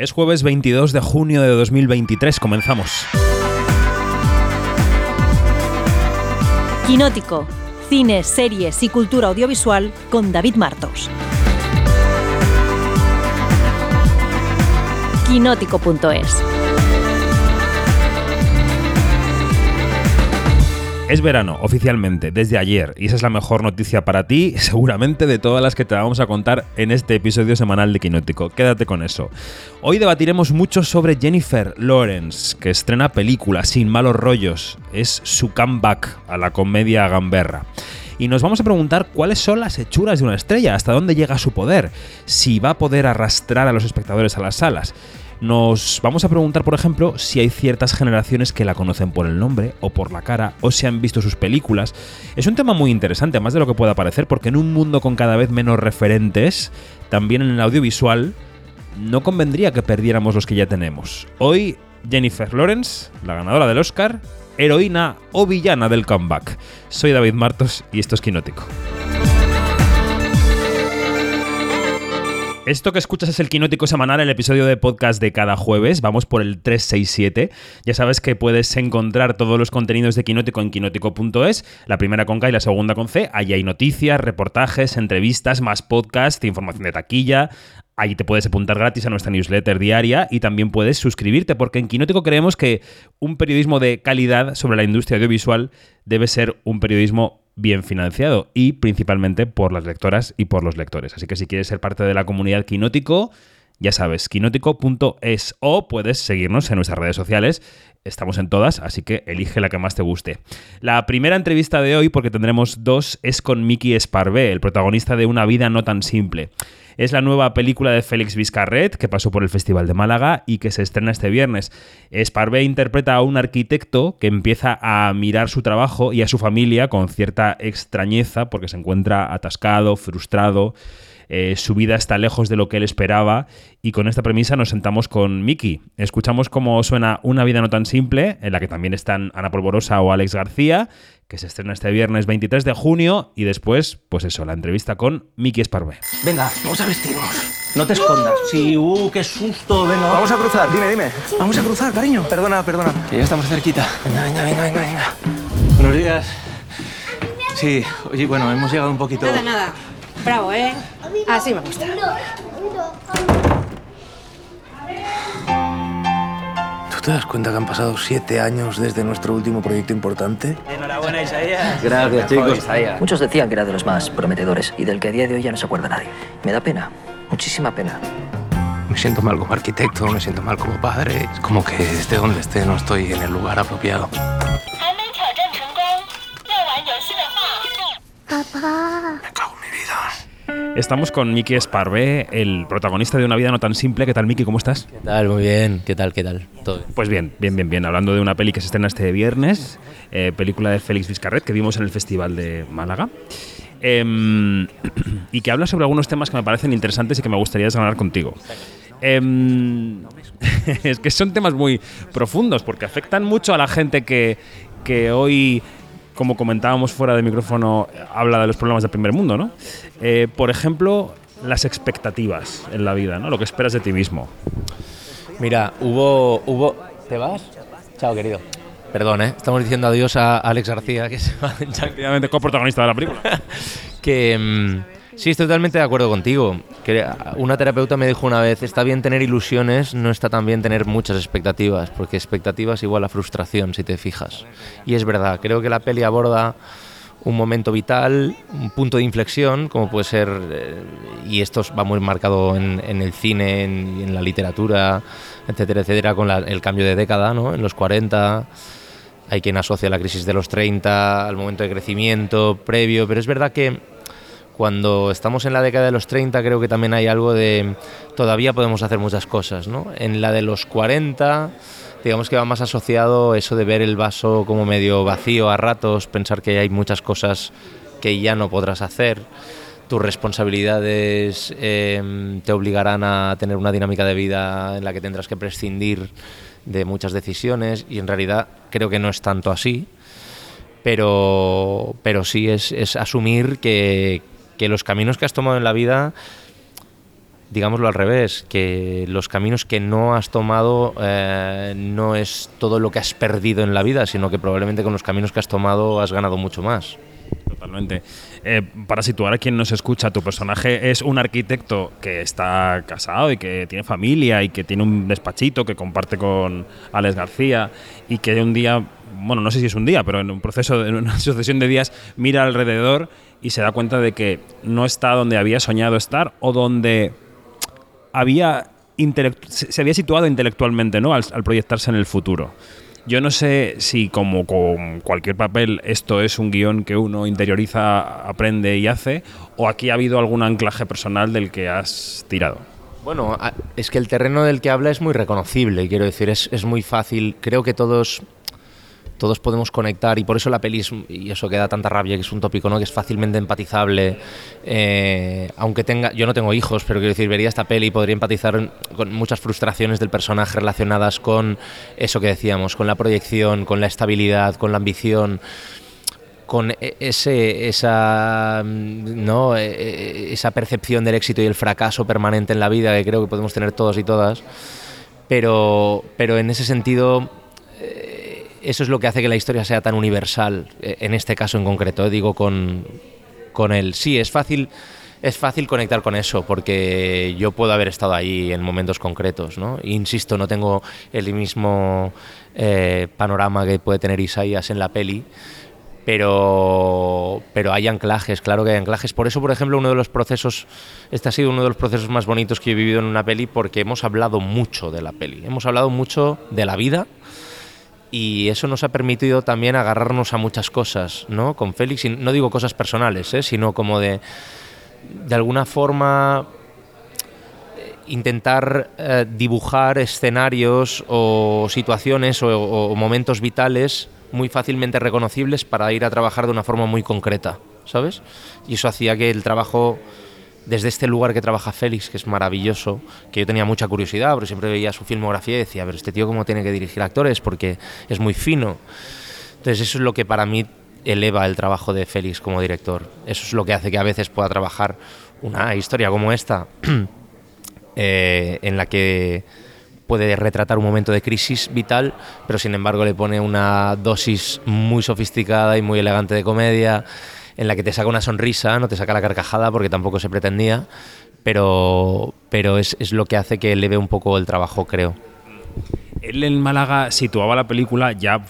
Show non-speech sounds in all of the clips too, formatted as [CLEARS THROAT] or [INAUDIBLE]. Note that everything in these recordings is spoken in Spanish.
Es jueves 22 de junio de 2023, comenzamos. Quinótico, cine, series y cultura audiovisual con David Martos. Quinótico.es Es verano, oficialmente, desde ayer, y esa es la mejor noticia para ti, [LAUGHS] seguramente de todas las que te vamos a contar en este episodio semanal de Quinótico. Quédate con eso. Hoy debatiremos mucho sobre Jennifer Lawrence, que estrena película Sin malos rollos. Es su comeback a la comedia gamberra y nos vamos a preguntar cuáles son las hechuras de una estrella, hasta dónde llega su poder, si va a poder arrastrar a los espectadores a las salas. Nos vamos a preguntar, por ejemplo, si hay ciertas generaciones que la conocen por el nombre o por la cara o si han visto sus películas. Es un tema muy interesante, más de lo que pueda parecer, porque en un mundo con cada vez menos referentes, también en el audiovisual, no convendría que perdiéramos los que ya tenemos. Hoy, Jennifer Lawrence, la ganadora del Oscar, heroína o villana del comeback. Soy David Martos y esto es Quinótico. Esto que escuchas es el Quinótico Semanal, el episodio de podcast de cada jueves. Vamos por el 367. Ya sabes que puedes encontrar todos los contenidos de Quinótico en quinótico.es, la primera con K y la segunda con C. Allí hay noticias, reportajes, entrevistas, más podcast, información de taquilla, Ahí te puedes apuntar gratis a nuestra newsletter diaria y también puedes suscribirte, porque en Quinótico creemos que un periodismo de calidad sobre la industria audiovisual debe ser un periodismo bien financiado y principalmente por las lectoras y por los lectores. Así que si quieres ser parte de la comunidad Quinótico, ya sabes, quinótico.es o puedes seguirnos en nuestras redes sociales. Estamos en todas, así que elige la que más te guste. La primera entrevista de hoy, porque tendremos dos, es con Mickey Esparvé, el protagonista de Una vida no tan simple. Es la nueva película de Félix Vizcarret, que pasó por el Festival de Málaga y que se estrena este viernes. Esparvé interpreta a un arquitecto que empieza a mirar su trabajo y a su familia con cierta extrañeza porque se encuentra atascado, frustrado. Eh, su vida está lejos de lo que él esperaba y con esta premisa nos sentamos con Miki. Escuchamos cómo suena Una vida no tan simple, en la que también están Ana Polvorosa o Alex García, que se estrena este viernes 23 de junio y después, pues eso, la entrevista con Miki Esparvé. Venga, vamos a vestirnos. No te escondas. Sí, uh, qué susto. Venga, vamos a cruzar. Dime, dime. Vamos a cruzar, cariño. Perdona, perdona. Que ya estamos cerquita. Venga, venga, venga, venga, venga. Buenos días. Sí, oye, bueno, hemos llegado un poquito. Nada, nada. Bravo, ¿eh? Así me gusta. ¿Tú te das cuenta que han pasado siete años desde nuestro último proyecto importante? Enhorabuena, Isaías. Gracias, chicos. Muchos decían que era de los más prometedores y del que a día de hoy ya no se acuerda nadie. Me da pena, muchísima pena. Me siento mal como arquitecto, me siento mal como padre. Es como que esté donde esté no estoy en el lugar apropiado. 还 Estamos con Miki Esparvé, el protagonista de Una vida no tan simple. ¿Qué tal, Miki? ¿Cómo estás? ¿Qué tal? Muy bien. ¿Qué tal? ¿Qué tal? Todo bien. Pues bien, bien, bien, bien. Hablando de una peli que se estrena este viernes, eh, película de Félix Vizcarret que vimos en el Festival de Málaga. Em, [CLEARS THROAT] y que habla sobre algunos temas que me parecen interesantes y que me gustaría desgranar contigo. Em, [LAUGHS] es que son temas muy profundos porque afectan mucho a la gente que, que hoy, como comentábamos fuera de micrófono, habla de los problemas del primer mundo, ¿no? Eh, por ejemplo, las expectativas en la vida, ¿no? Lo que esperas de ti mismo. Mira, hubo, hubo... ¿Te vas? Chao, querido. Perdón, ¿eh? Estamos diciendo adiós a Alex García, que se va en chancla. [LAUGHS] Efectivamente, coprotagonista de la película. que mm, sí, estoy totalmente de acuerdo contigo. Una terapeuta me dijo una vez, está bien tener ilusiones, no está tan bien tener muchas expectativas, porque expectativas igual a frustración, si te fijas. Y es verdad, creo que la peli aborda un momento vital, un punto de inflexión, como puede ser, eh, y esto va muy marcado en, en el cine, en, en la literatura, etcétera, etcétera, con la- el cambio de década, ¿no? En los 40, hay quien asocia la crisis de los 30 al momento de crecimiento previo, pero es verdad que cuando estamos en la década de los 30 creo que también hay algo de todavía podemos hacer muchas cosas, ¿no? En la de los 40 digamos que va más asociado eso de ver el vaso como medio vacío a ratos, pensar que hay muchas cosas que ya no podrás hacer. Tus responsabilidades eh, te obligarán a tener una dinámica de vida en la que tendrás que prescindir de muchas decisiones y en realidad creo que no es tanto así, pero, pero sí es, es asumir que, que los caminos que has tomado en la vida digámoslo al revés, que los caminos que no has tomado eh, no es todo lo que has perdido en la vida, sino que probablemente con los caminos que has tomado has ganado mucho más. Totalmente. Eh, para situar a quien nos escucha, tu personaje es un arquitecto que está casado y que tiene familia y que tiene un despachito que comparte con Alex García y que un día, bueno, no sé si es un día, pero en un proceso, en una [LAUGHS] sucesión de días, mira alrededor y se da cuenta de que no está donde había soñado estar o donde había se había situado intelectualmente ¿no? al, proyectarse en el futuro. Yo no sé si como con cualquier papel esto es un guion que uno interioriza, aprende y hace, o aquí ha habido algún anclaje personal del que has tirado. Bueno, es que el terreno del que habla es muy reconocible, quiero decir, es muy fácil. Creo que todos, todos podemos conectar y por eso la peli, y eso que da tanta rabia, que es un tópico, ¿no? que es fácilmente empatizable. eh, aunque tenga, yo no tengo hijos, pero quiero decir, vería esta peli y podría empatizar con muchas frustraciones del personaje relacionadas con eso que decíamos, con la proyección, con la estabilidad, con la ambición con e- ese, esa, mm, ¿no? E- e- esa percepción del éxito y el fracaso permanente en la vida que creo que podemos tener todos y todas. Pero, pero en ese sentido, eh, eso es lo que hace que la historia sea tan universal, eh, en este caso en concreto, eh, digo, con, con él. Sí, es fácil. Es fácil conectar con eso porque yo puedo haber estado ahí en momentos concretos, ¿no? Insisto, no tengo el mismo eh, panorama que puede tener Isaías en la peli, pero, pero hay anclajes, claro que hay anclajes. Por eso, por ejemplo, uno de los procesos, este ha sido uno de los procesos más bonitos que he vivido en una peli porque hemos hablado mucho de la peli, hemos hablado mucho de la vida y eso nos ha permitido también agarrarnos a muchas cosas, ¿no? Con Félix, no digo cosas personales, ¿eh? sino como de, de alguna forma eh, intentar eh, dibujar escenarios o situaciones o momentos vitales muy fácilmente reconocibles para ir a trabajar de una forma muy concreta, ¿sabes? Y eso hacía que el trabajo desde este lugar que trabaja Félix, que es maravilloso, que yo tenía mucha curiosidad, porque siempre veía su filmografía y decía, ver, este tío cómo tiene que dirigir actores, porque es muy fino. Entonces eso es lo que para mí eleva el trabajo de Félix como director. Eso es lo que hace que a veces pueda trabajar una historia como esta, [CLEARS THROAT] eh, en la que puede retratar un momento de crisis vital, pero sin embargo le pone una dosis muy sofisticada y muy elegante de comedia, en la que te saca una sonrisa, no te saca la carcajada porque tampoco se pretendía, pero, pero es, es lo que hace que eleve un poco el trabajo, creo. Él en Málaga situaba la película ya,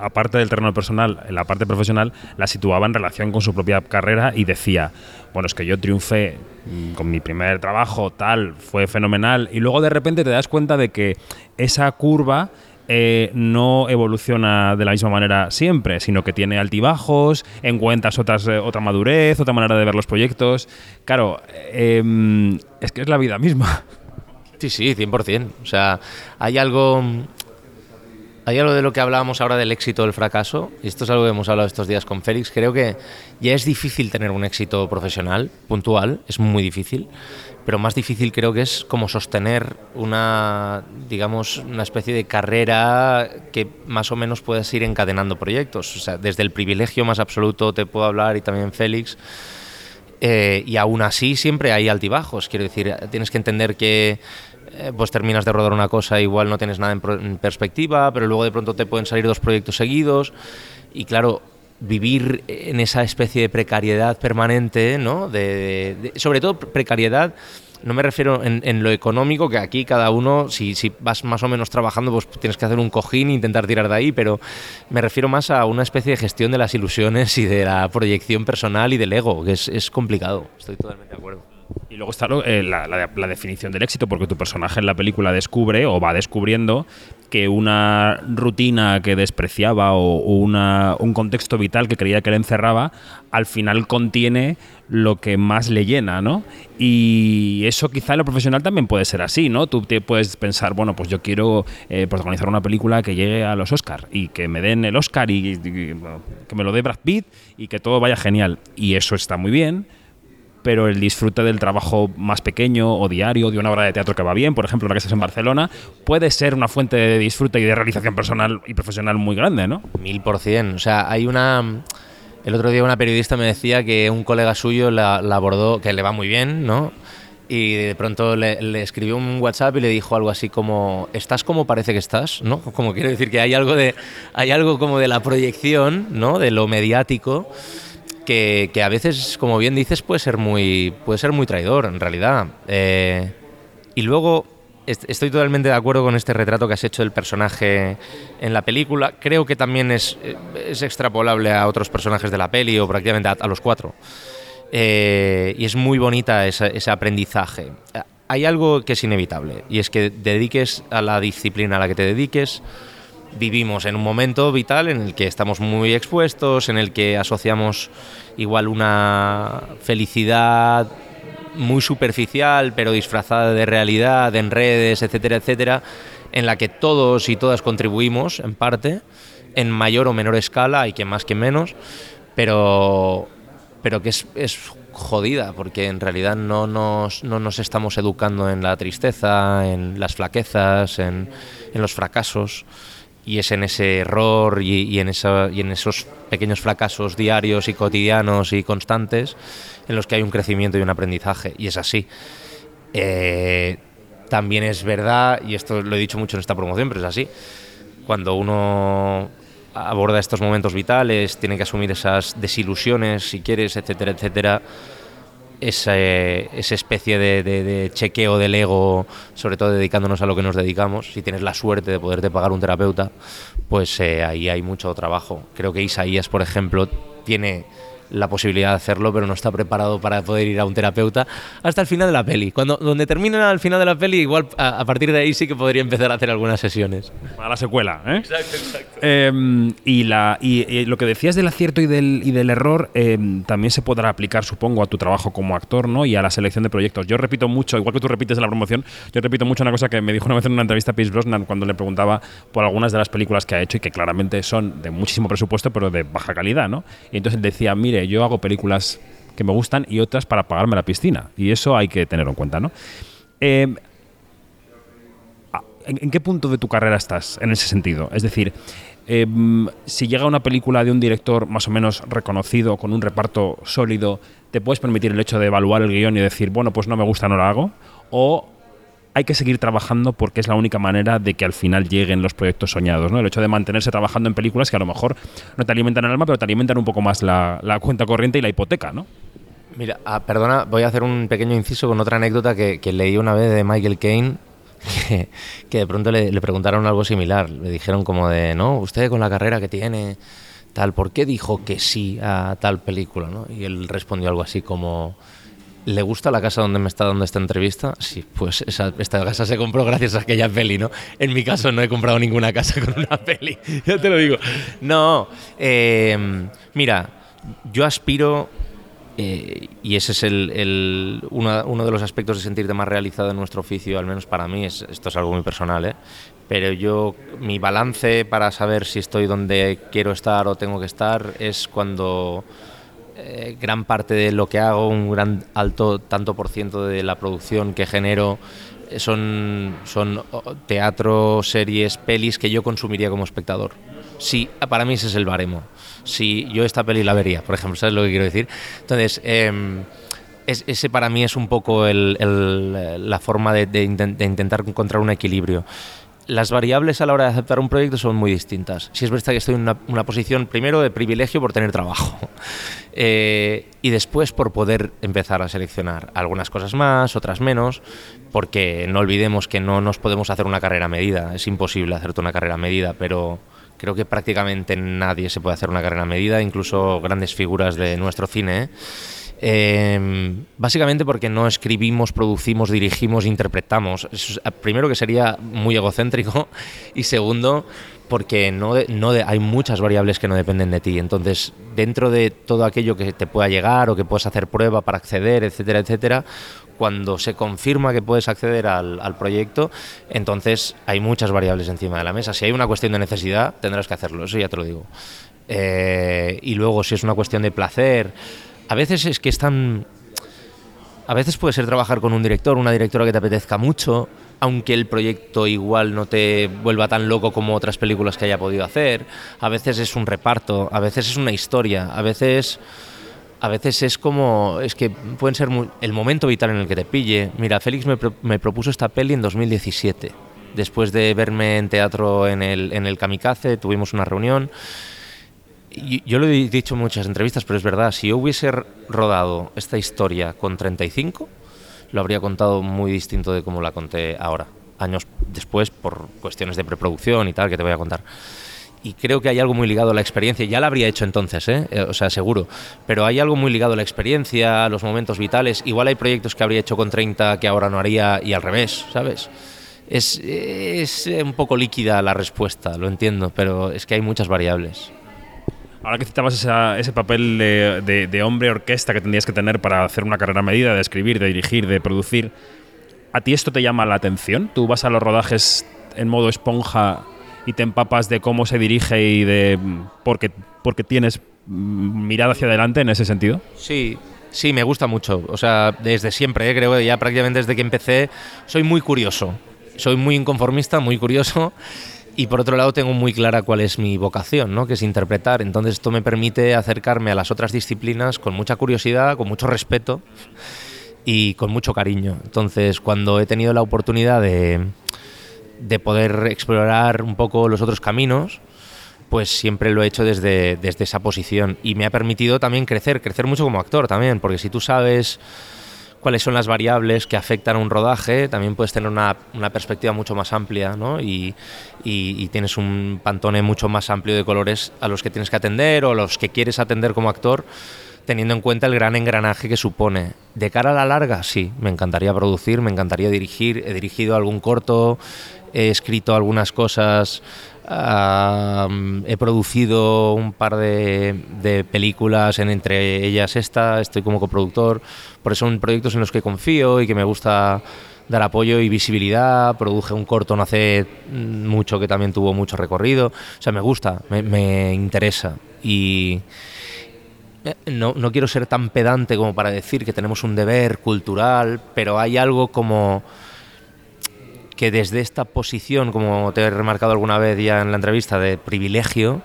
aparte del terreno personal, en la parte profesional, la situaba en relación con su propia carrera y decía, bueno, es que yo triunfé mm, con mi primer trabajo, tal, fue fenomenal, y luego de repente te das cuenta de que esa curva eh, no evoluciona de la misma manera siempre, sino que tiene altibajos, encuentras otras, eh, otra madurez, otra manera de ver los proyectos. Claro, eh, es que es la vida misma. Sí, sí, 100%. O sea, hay algo, hay algo de lo que hablábamos ahora del éxito o el fracaso, y esto es algo que hemos hablado estos días con Félix. Creo que ya es difícil tener un éxito profesional, puntual, es muy difícil, pero más difícil creo que es como sostener una, digamos, una especie de carrera que más o menos puedas ir encadenando proyectos. Desde el privilegio más absoluto te puedo hablar y también Félix. Eh, y aún así siempre hay altibajos. Quiero decir, tienes que entender que eh, pues terminas de rodar una cosa, igual no tienes nada en, en perspectiva, pero luego de pronto te pueden salir dos proyectos seguidos. Y claro, vivir en esa especie de precariedad permanente, ¿no? De, sobre todo precariedad. No me refiero en, lo económico, que aquí cada uno, si, si vas más o menos trabajando, pues tienes que hacer un cojín e intentar tirar de ahí, pero me refiero más a una especie de gestión de las ilusiones y de la proyección personal y del ego, que es complicado. Estoy totalmente de acuerdo. Y luego está eh, la, definición del éxito, porque tu personaje en la película descubre o va descubriendo que una rutina que despreciaba o, una, un contexto vital que creía que le encerraba, al final contiene lo que más le llena, ¿no? Y eso quizá en lo profesional también puede ser así, ¿no? Tú te puedes pensar, bueno, pues yo quiero eh, protagonizar una película que llegue a los Oscar y que me den el Oscar y, y- que me lo dé Brad Pitt y que todo vaya genial. Y eso está muy bien, pero el disfrute del trabajo más pequeño o diario de una obra de teatro que va bien, por ejemplo, la que estás en Barcelona, puede ser una fuente de disfrute y de realización personal y profesional muy grande, ¿no? Mil por cien. O sea, hay una. El otro día una periodista me decía que un colega suyo la, la abordó, que le va muy bien, ¿no? y de pronto le, le, escribió un WhatsApp y le dijo algo así como estás como parece que estás no como quiero decir que hay algo de hay algo como de la proyección no de lo mediático que, a veces como bien dices puede ser muy puede ser muy traidor en realidad eh, y luego estoy totalmente de acuerdo con este retrato que has hecho del personaje en la película. Creo que también es, es extrapolable a otros personajes de la peli o prácticamente a, los cuatro. Eh, y es muy bonita ese, aprendizaje. Hay algo que es inevitable y es que dediques a la disciplina a la que te dediques. Vivimos en un momento vital en el que estamos muy expuestos, en el que asociamos igual una felicidad muy superficial, pero disfrazada de realidad, en redes, etcétera, etcétera, en la que todos y todas contribuimos, en parte, en mayor o menor escala, hay que más que menos, pero, pero que es, es jodida, porque en realidad no nos, no nos estamos educando en la tristeza, en las flaquezas, en, en los fracasos y es en ese error y, y, en esa, y en esos pequeños fracasos diarios y cotidianos y constantes en los que hay un crecimiento y un aprendizaje, y es así. Eh, también es verdad, y esto lo he dicho mucho en esta promoción, pero es así, cuando uno aborda estos momentos vitales, tiene que asumir esas desilusiones, si quieres, etcétera, etcétera, esa, esa especie de, de, de, chequeo del ego, sobre todo dedicándonos a lo que nos dedicamos, si tienes la suerte de poderte pagar un terapeuta, pues eh, ahí hay mucho trabajo. Creo que Isaías, por ejemplo, tiene la posibilidad de hacerlo, pero no está preparado para poder ir a un terapeuta hasta el final de la peli. Cuando donde termina al final de la peli, igual a, a partir de ahí sí que podría empezar a hacer algunas sesiones. Para la secuela, ¿eh? Exacto, exacto. Eh, y, la, y, y, lo que decías del acierto y del, y del error eh, también se podrá aplicar, supongo, a tu trabajo como actor, ¿no? Y a la selección de proyectos. Yo repito mucho, igual que tú repites en la promoción, yo repito mucho una cosa que me dijo una vez en una entrevista a Pierce Brosnan cuando le preguntaba por algunas de las películas que ha hecho y que claramente son de muchísimo presupuesto, pero de baja calidad, ¿no? Y entonces decía, mire, yo hago películas que me gustan y otras para pagarme la piscina. Y eso hay que tenerlo en cuenta, ¿no? Eh, ¿en, ¿en, qué punto de tu carrera estás en ese sentido? Es decir, eh, si llega una película de un director más o menos reconocido, con un reparto sólido, ¿te puedes permitir el hecho de evaluar el guion y decir, bueno, pues no me gusta, no lo hago? ¿O hay que seguir trabajando porque es la única manera de que al final lleguen los proyectos soñados, ¿no? El hecho de mantenerse trabajando en películas que a lo mejor no te alimentan el alma, pero te alimentan un poco más la, cuenta corriente y la hipoteca, ¿no? Mira, ah, perdona, voy a hacer un pequeño inciso con otra anécdota que, leí una vez de Michael Caine, [LAUGHS] que, que de pronto le, le, preguntaron algo similar. Le dijeron como de, no, usted con la carrera que tiene, tal, ¿por qué dijo que sí a tal película? ¿no? Y él respondió algo así como, ¿Le gusta la casa donde me está dando esta entrevista? Sí, pues esa, esta casa se compró gracias a aquella peli, ¿no? En mi caso no he comprado ninguna casa [LAUGHS] con una peli, ya te lo digo. No, eh, mira, yo aspiro, eh, y ese es el, uno, de los aspectos de sentirte más realizado en nuestro oficio, al menos para mí, es, esto es algo muy personal, ¿eh? Pero yo, mi balance para saber si estoy donde quiero estar o tengo que estar es cuando eh, gran parte de lo que hago, un gran alto tanto por ciento de la producción que genero eh, son, son teatro, series, pelis que yo consumiría como espectador. Sí, para mí ese es el baremo. Si yo esta peli la vería, por ejemplo, ¿sabes lo que quiero decir? Entonces, es, ese para mí es un poco el, el, la forma de, de, de intentar encontrar un equilibrio las variables a la hora de aceptar un proyecto son muy distintas. Si es verdad que estoy en una, posición, primero, de privilegio por tener trabajo. [LAUGHS] Eh, y después por poder empezar a seleccionar algunas cosas más, otras menos, porque no olvidemos que no nos podemos hacer una carrera medida. Es imposible hacerte una carrera medida, pero creo que prácticamente nadie se puede hacer una carrera medida, incluso grandes figuras de nuestro cine. ¿eh? Eh, básicamente porque no escribimos, producimos, dirigimos, interpretamos. Es, primero que sería muy egocéntrico [LAUGHS] y segundo porque no, no hay muchas variables que no dependen de ti. Entonces, dentro de todo aquello que te pueda llegar o que puedas hacer prueba para acceder, etcétera, etcétera, cuando se confirma que puedes acceder al, al, proyecto, entonces hay muchas variables encima de la mesa. Si hay una cuestión de necesidad, tendrás que hacerlo, eso ya te lo digo. Eh, y luego, si es una cuestión de placer, a veces es que es tan... A veces puede ser trabajar con un director, una directora que te apetezca mucho, aunque el proyecto igual no te vuelva tan loco como otras películas que haya podido hacer. A veces es un reparto, a veces es una historia, a veces a veces es como, es que pueden ser el momento vital en el que te pille. Mira, Félix me, me propuso esta peli en 2017. Después de verme en teatro en el, en el Kamikaze, tuvimos una reunión. Y yo lo he dicho en muchas entrevistas, pero es verdad, si yo hubiese rodado esta historia con 35, lo habría contado muy distinto de cómo la conté ahora, años después, por cuestiones de preproducción y tal, que te voy a contar. Y creo que hay algo muy ligado a la experiencia, ya la habría hecho entonces, ¿eh? Eh, o sea, seguro, pero hay algo muy ligado a la experiencia, a los momentos vitales. Igual hay proyectos que habría hecho con 30 que ahora no haría y al revés, ¿sabes? Es, es un poco líquida la respuesta, lo entiendo, pero es que hay muchas variables. Ahora que citabas esa- ese papel de, de- de hombre orquesta que tendrías que tener para hacer una carrera medida, de escribir, de dirigir, de producir, ¿a ti esto te llama la atención? ¿Tú vas a los rodajes en modo esponja y te empapas de cómo se dirige y de. porque, porque tienes mm, mirada hacia adelante en ese sentido? Sí, sí, me gusta mucho. O sea, desde siempre, ¿eh? creo ya prácticamente desde que empecé, soy muy curioso. Soy muy inconformista, muy curioso. Y por otro lado tengo muy clara cuál es mi vocación, ¿no? que es interpretar. Entonces esto me permite acercarme a las otras disciplinas con mucha curiosidad, con mucho respeto y con mucho cariño. Entonces cuando he tenido la oportunidad de, de poder explorar un poco los otros caminos, pues siempre lo he hecho desde, desde esa posición y me ha permitido también crecer, crecer mucho como actor también, porque si tú sabes cuáles son las variables que afectan a un rodaje, también puedes tener una, una perspectiva mucho más amplia ¿no? y, y- y tienes un pantone mucho más amplio de colores a los que tienes que atender o a los que quieres atender como actor teniendo en cuenta el gran engranaje que supone. De cara a la larga, sí, me encantaría producir, me encantaría dirigir, he dirigido algún corto, he escrito algunas cosas, he producido un par de, de películas, en, entre ellas esta, estoy como coproductor, porque son proyectos en los que confío y que me gusta dar apoyo y visibilidad. Produje un corto no hace mucho que también tuvo mucho recorrido. O sea, me gusta, me, me interesa. Y, eh, no, no quiero ser tan pedante como para decir que tenemos un deber cultural, pero hay algo como que desde esta posición, como te he remarcado alguna vez ya en la entrevista, de privilegio,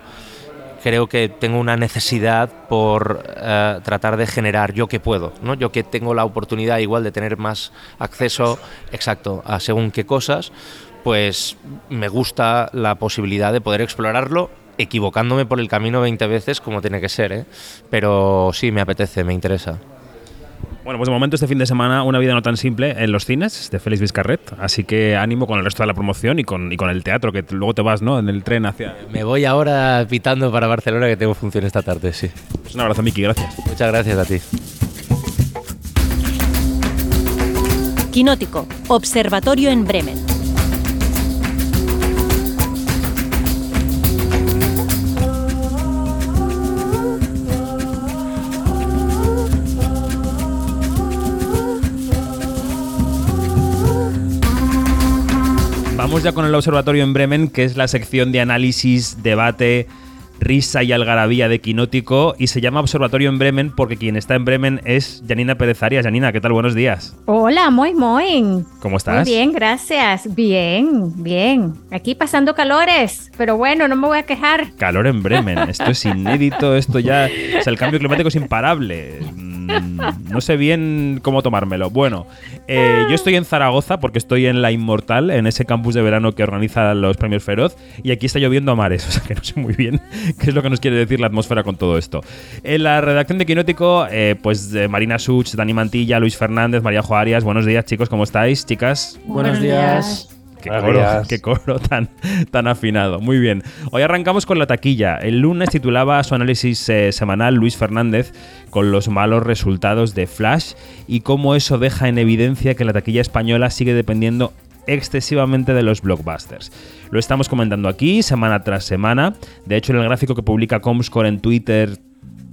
creo que tengo una necesidad por eh, tratar de generar yo que puedo, ¿no? yo que tengo la oportunidad igual de tener más acceso exacto a según qué cosas, pues me gusta la posibilidad de poder explorarlo equivocándome por el camino 20 veces como tiene que ser, ¿eh? pero sí me apetece, me interesa. Bueno, pues de momento este fin de semana Una vida no tan simple en los cines de Félix Vizcarret, así que ánimo con el resto de la promoción y con, y con el teatro, que luego te vas, ¿no? En el tren hacia... Me voy ahora pitando para Barcelona que tengo función esta tarde, sí. Pues un abrazo, Miki, gracias. Muchas gracias a ti. Quinótico, Observatorio en Bremen. Vamos ya con el Observatorio en Bremen, que es la sección de análisis, debate, risa y algarabía de Quinótico. Y se llama Observatorio en Bremen porque quien está en Bremen es Janina Pérez Arias. Janina, ¿qué tal? Buenos días. Hola, muy, muy. ¿Cómo estás? Muy bien, gracias. Bien, bien. Aquí pasando calores, pero bueno, no me voy a quejar. Calor en Bremen. Esto es inédito, esto ya. O sea, el cambio climático es imparable. Mm, No sé bien cómo tomármelo. Bueno, eh, yo estoy en Zaragoza porque estoy en La Inmortal, en ese campus de verano que organiza los premios Feroz, y aquí está lloviendo a mares, [LAUGHS] o sea que no sé muy bien qué es lo que nos quiere decir la atmósfera con todo esto. En la redacción de Quinótico, eh, pues de Marina Such, Dani Mantilla, Luis Fernández, María Jo Arias. Buenos días, chicos, ¿cómo estáis, chicas? Buenos días. Qué coro [LAUGHS] tan, tan afinado. Muy bien. Hoy arrancamos con la taquilla. El lunes titulaba su análisis eh, semanal Luis Fernández con los malos resultados de Flash y cómo eso deja en evidencia que la taquilla española sigue dependiendo excesivamente de los blockbusters. Lo estamos comentando aquí semana tras semana. De hecho, en el gráfico que publica Comscore en Twitter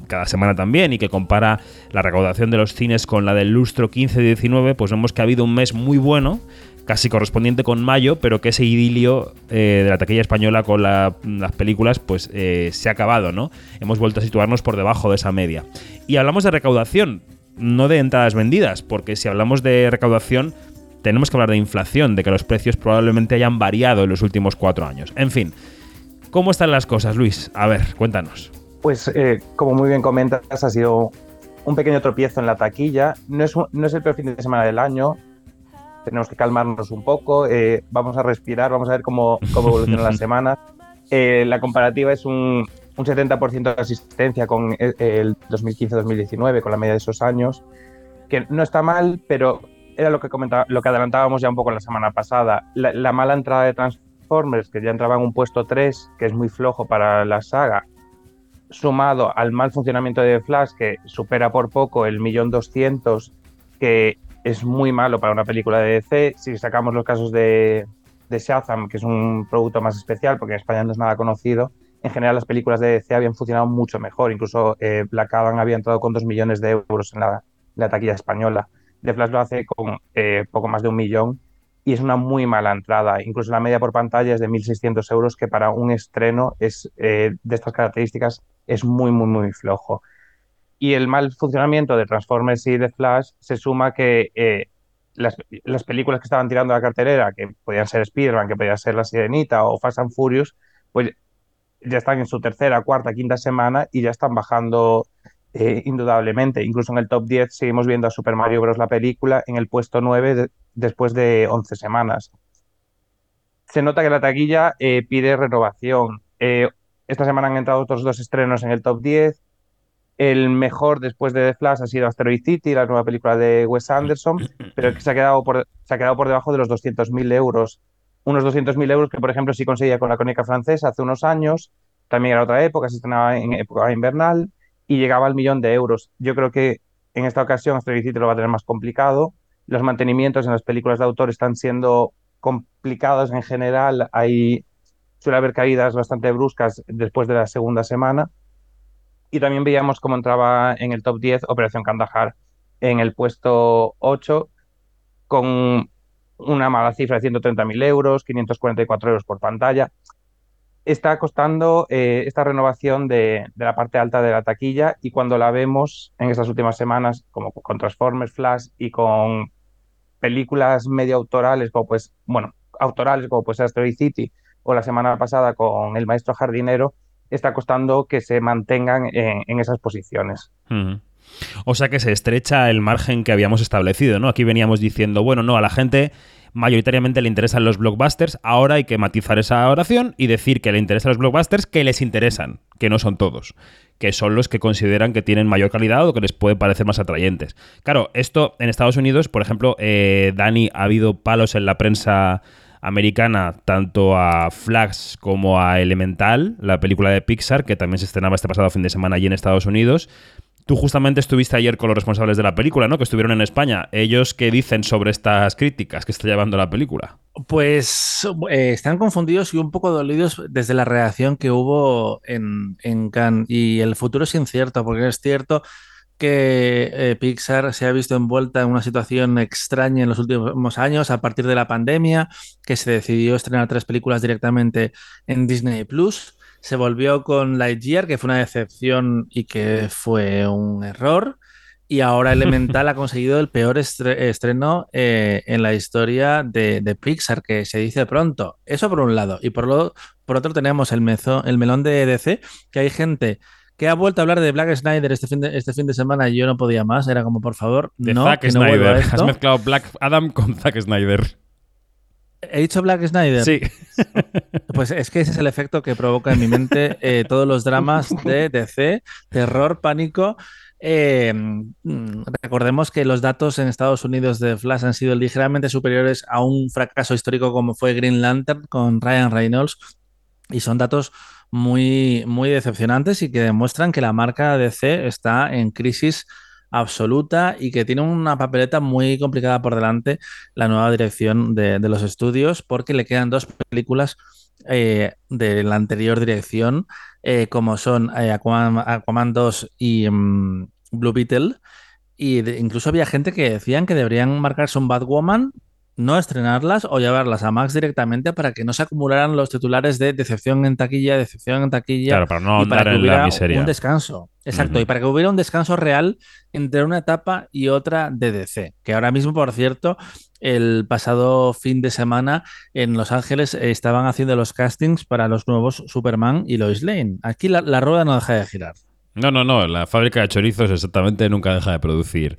cada semana también y que compara la recaudación de los cines con la del lustro 15-19, pues vemos que ha habido un mes muy bueno, casi correspondiente con mayo, pero que ese idilio eh, de la taquilla española con la- las películas pues eh, se ha acabado, ¿no? Hemos vuelto a situarnos por debajo de esa media. Y hablamos de recaudación, no de entradas vendidas, porque si hablamos de recaudación tenemos que hablar de inflación, de que los precios probablemente hayan variado en los últimos cuatro años. En fin, ¿cómo están las cosas, Luis? A ver, cuéntanos. Pues eh, como muy bien comentas, ha sido un pequeño tropiezo en la taquilla. No es, no es el peor fin de semana del año. Tenemos que calmarnos un poco. eh, vamos a respirar, vamos a ver cómo, cómo evolucionan las [LAUGHS] semanas. Eh, la comparativa es un, un 70% de asistencia con el, el 2015-2019, con la media de esos años, que no está mal, pero era lo que, comentaba, lo que adelantábamos ya un poco la semana pasada. La, la mala entrada de Transformers, que ya entraba en un puesto 3, que es muy flojo para la saga, sumado al mal funcionamiento de Flash, que supera por poco el millón doscientos, que es muy malo para una película de DC. Si sacamos los casos de, de Shazam, que es un producto más especial, porque en España no es nada conocido, en general las películas de DC habían funcionado mucho mejor. Incluso eh, Black Adam había entrado con dos millones de euros en la, en la taquilla española. The Flash lo hace con eh, poco más de un millón y es una muy mala entrada. Incluso la media por pantalla es de 1.600 euros, que para un estreno es, eh, de estas características es muy, muy, muy flojo. Y el mal funcionamiento de Transformers y de Flash se suma que eh, las, las, películas que estaban tirando a la cartelera, que podían ser Spider-Man, que podía ser La Sirenita o Fast and Furious, pues ya están en su tercera, cuarta, quinta semana y ya están bajando eh, indudablemente. Incluso en el top 10 seguimos viendo a Super Mario Bros. la película en el puesto 9 de, después de 11 semanas. Se nota que la taquilla eh, pide renovación. Esta semana han entrado otros dos estrenos en el top 10. El mejor después de The Flash ha sido Asteroid City, la nueva película de Wes Anderson, [COUGHS] pero que se ha quedado por, se ha quedado por debajo de los 200.000 euros. Unos 200.000 euros que, por ejemplo, sí conseguía con la crónica francesa hace unos años. También era otra época, se estrenaba en época invernal y llegaba al millón de euros. Yo creo que en esta ocasión Asteroid City lo va a tener más complicado. Los mantenimientos en las películas de autor están siendo complicados en general. Hay, suele haber caídas bastante bruscas después de la segunda semana. Y también veíamos cómo entraba en el top 10 Operación Kandahar en el puesto 8 con una mala cifra de 130.000 euros, 544 euros por pantalla. Está costando eh, esta renovación de, la parte alta de la taquilla y cuando la vemos en estas últimas semanas, como con Transformers, Flash y con películas medio autorales, como pues, bueno, autorales como pues Asteroid City o la semana pasada con El Maestro Jardinero, está costando que se mantengan en, esas posiciones. O sea que se estrecha el margen que habíamos establecido, ¿no? Aquí veníamos diciendo, bueno, no, a la gente mayoritariamente le interesan los blockbusters, ahora hay que matizar esa oración y decir que le interesan los blockbusters que les interesan, que no son todos, que son los que consideran que tienen mayor calidad o que les pueden parecer más atrayentes. Claro, esto en Estados Unidos, por ejemplo, eh, Dani, ha habido palos en la prensa americana tanto a Flash como a Elemental, la película de Pixar, que también se estrenaba este pasado fin de semana allí en Estados Unidos. Tú justamente estuviste ayer con los responsables de la película, ¿no? Que estuvieron en España. ¿Ellos qué dicen sobre estas críticas que está llevando la película? Pues eh, están confundidos y un poco dolidos desde la reacción que hubo en, en Cannes. Y el futuro es incierto, porque es cierto que eh, Pixar se ha visto envuelta en una situación extraña en los últimos años a partir de la pandemia, que se decidió estrenar tres películas directamente en Disney Plus. Se volvió con Lightyear, que fue una decepción y que fue un error. Y ahora Elemental [LAUGHS] ha conseguido el peor estre estreno eh, en la historia de, de, Pixar, que se dice pronto. Eso por un lado. Y por, lo, por otro tenemos el, mezo, el melón de DC, que hay gente que ha vuelto a hablar de Black Snyder este fin de, este fin de semana y yo no podía más. Era como, por favor, de no, Zack que no Snyder. [LAUGHS] esto. Has mezclado Black Adam con Zack Snyder. ¿He dicho Black Snyder? Sí. [LAUGHS] Pues es que ese es el efecto que provoca en mi mente eh, todos los dramas de DC, terror, pánico. Eh, recordemos que los datos en Estados Unidos de Flash han sido ligeramente superiores a un fracaso histórico como fue Green Lantern con Ryan Reynolds y son datos muy, muy decepcionantes y que demuestran que la marca DC está en crisis absoluta y que tiene una papeleta muy complicada por delante la nueva dirección de, de los estudios porque le quedan dos películas eh, de la anterior dirección eh, como son eh, Aquaman, Aquaman, 2 y um, Blue Beetle. Y incluso había gente que decían que deberían marcarse un Batwoman no estrenarlas o llevarlas a Max directamente para que no se acumularan los titulares de decepción en taquilla, decepción en taquilla. Claro, para no y para que en hubiera la miseria. un descanso. Exacto, uh -huh. y para que hubiera un descanso real entre una etapa y otra de DC. Que ahora mismo, por cierto, el pasado fin de semana en Los Ángeles estaban haciendo los castings para los nuevos Superman y Lois Lane. Aquí la, la rueda no deja de girar. No, no, no. La fábrica de chorizos exactamente nunca deja de producir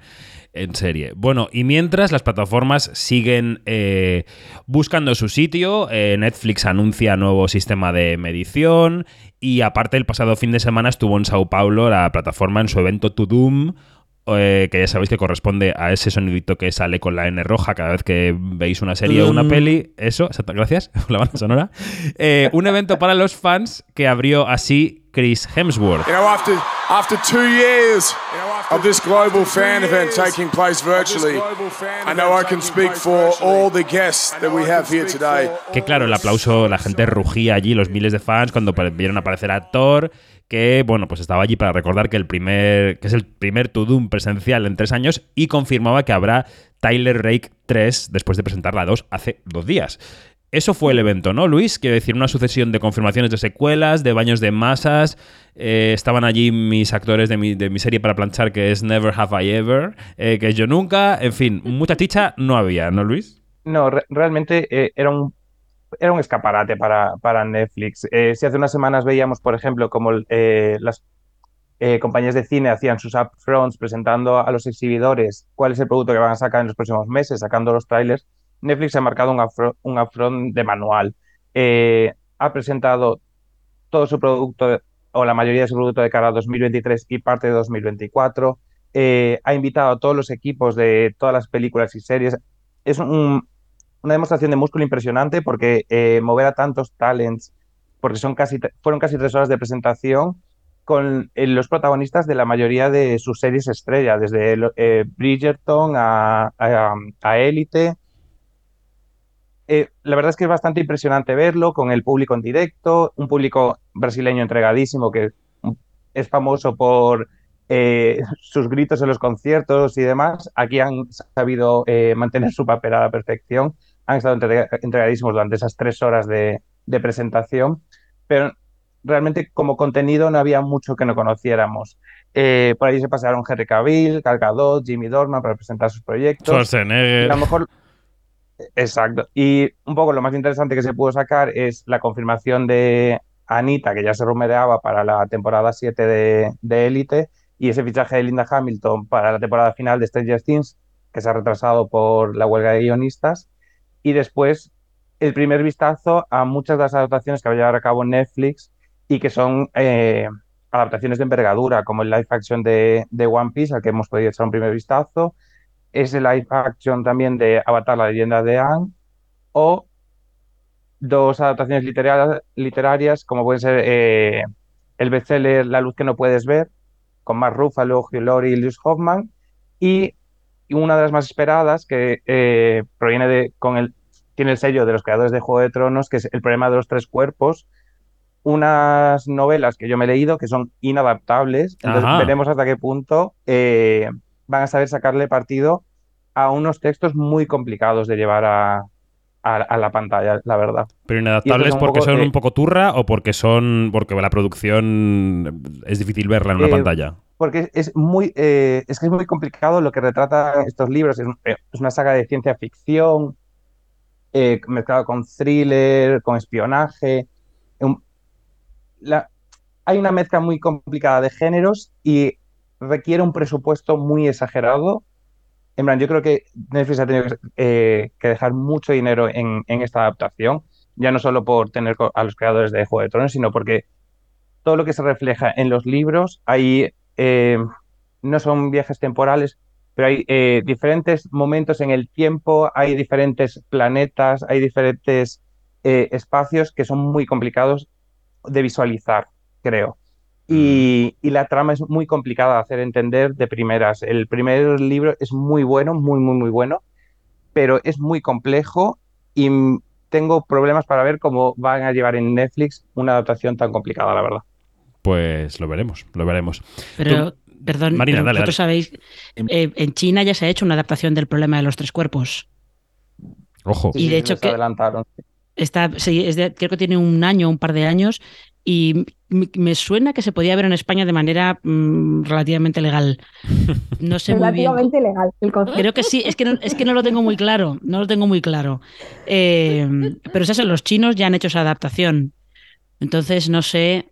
en serie. Bueno, y mientras las plataformas siguen eh, buscando su sitio, eh, Netflix anuncia nuevo sistema de medición y aparte el pasado fin de semana estuvo en Sao Paulo la plataforma en su evento To Doom. Eh, que ya sabéis que corresponde a ese sonidito que sale con la N roja cada vez que veis una serie o una Tudum. peli. Eso, exacto, gracias, [LAUGHS] la banda sonora. Eh, un evento para los fans que abrió así Chris Hemsworth. You know, after after two years of this global fan event taking place virtually, I know I can speak for all the guests that we have here today. Que claro, el aplauso, la gente rugía allí, los miles de fans, cuando vieron aparecer a Thor, que bueno, pues estaba allí para recordar que el primer, que es el primer To Doom presencial en tres años, y confirmaba que habrá Tyler Rake 3 después de presentar la 2 hace dos días. Eso fue el evento, ¿no, Luis? Quiero decir, una sucesión de confirmaciones de secuelas, de baños de masas. eh, estaban allí mis actores de mi, de mi serie para planchar, que es Never Have I Ever, eh, que es Yo Nunca. En fin, mucha chicha no había, ¿no, Luis? No, re- realmente eh, era un, era un escaparate para, para Netflix. Eh, si hace unas semanas veíamos, por ejemplo, como eh, las eh, compañías de cine hacían sus upfronts presentando a los exhibidores cuál es el producto que van a sacar en los próximos meses, sacando los trailers, Netflix ha marcado un, upfront, un upfront de manual. Eh, ha presentado todo su producto o la mayoría de su producto de cara a 2023 y parte de 2024. Eh, ha invitado a todos los equipos de todas las películas y series. Es un, una demostración de músculo impresionante porque eh, mover a tantos talents, porque son casi, fueron casi tres horas de presentación con eh, los protagonistas de la mayoría de sus series estrella, desde eh, Bridgerton a, a, a Élite. La verdad es que es bastante impresionante verlo con el público en directo, un público brasileño entregadísimo que es famoso por eh, sus gritos en los conciertos y demás. Aquí han sabido mantener su papel a la perfección, han estado entre, entregadísimos durante esas tres horas de, de, presentación, pero realmente como contenido no había mucho que no conociéramos. Eh, por ahí se pasaron Henry Cavill, Gal Gadot, Jimmy Dorman para presentar sus proyectos. Schwarzenegger. Y a lo mejor Exacto. Y un poco lo más interesante que se pudo sacar es la confirmación de Anita, que ya se rumoreaba para la temporada 7 de, de Élite, y ese fichaje de Linda Hamilton para la temporada final de Stranger Things, que se ha retrasado por la huelga de guionistas. Y después el primer vistazo a muchas de las adaptaciones que va a llevar a cabo Netflix y que son eh, adaptaciones de envergadura, como el live action de, One Piece, al que hemos podido echar un primer vistazo, ese live action también de Avatar, la leyenda de Aang, o dos adaptaciones literarias, como pueden ser eh, el bestseller La luz que no puedes ver, con Mark Ruffalo, Hugh y Lewis Hoffman, y una de las más esperadas que eh, proviene de, con el, tiene el sello de los creadores de Juego de Tronos, que es El problema de los tres cuerpos, unas novelas que yo me he leído que son inadaptables, entonces Ajá. veremos hasta qué punto eh, van a saber sacarle partido a unos textos muy complicados de llevar a, a, a la pantalla, la verdad. Pero inadaptables porque poco, son eh, un poco turra o porque son porque la producción es difícil verla en una Eh, pantalla. Porque es muy, eh, es que es muy complicado lo que retratan estos libros. Es, eh, es una saga de ciencia ficción eh, mezclado con thriller, con espionaje. Hay una mezcla muy complicada de géneros y requiere un presupuesto muy exagerado. En plan, yo creo que Netflix ha tenido que, eh, dejar mucho dinero en, en esta adaptación, ya no solo por tener a los creadores de Juego de Tronos, sino porque todo lo que se refleja en los libros, hay, eh, no son viajes temporales, pero hay eh, diferentes momentos en el tiempo, hay diferentes planetas, hay diferentes eh, espacios que son muy complicados de visualizar, creo. Y, y la trama es muy complicada de hacer entender de primeras. El primer libro es muy bueno, muy, muy, muy bueno, pero es muy complejo y mm, tengo problemas para ver cómo van a llevar en Netflix una adaptación tan complicada, la verdad. Pues lo veremos, lo veremos. Pero, Tú- perdón, Marina, pero dale, vosotros dale. sabéis, eh, en China ya se ha hecho una adaptación del problema de los tres cuerpos. Ojo. Y de hecho que- adelantaron. Está, sí, es de- creo que tiene un año, un par de años, y me suena que se podía ver en España de manera mm, relativamente legal. No sé muy bien. Relativamente legal el concepto. Creo que sí, es que no, es que no lo tengo muy claro, no lo tengo muy claro. Eh, pero es eso, los chinos ya han hecho esa adaptación. Entonces no sé,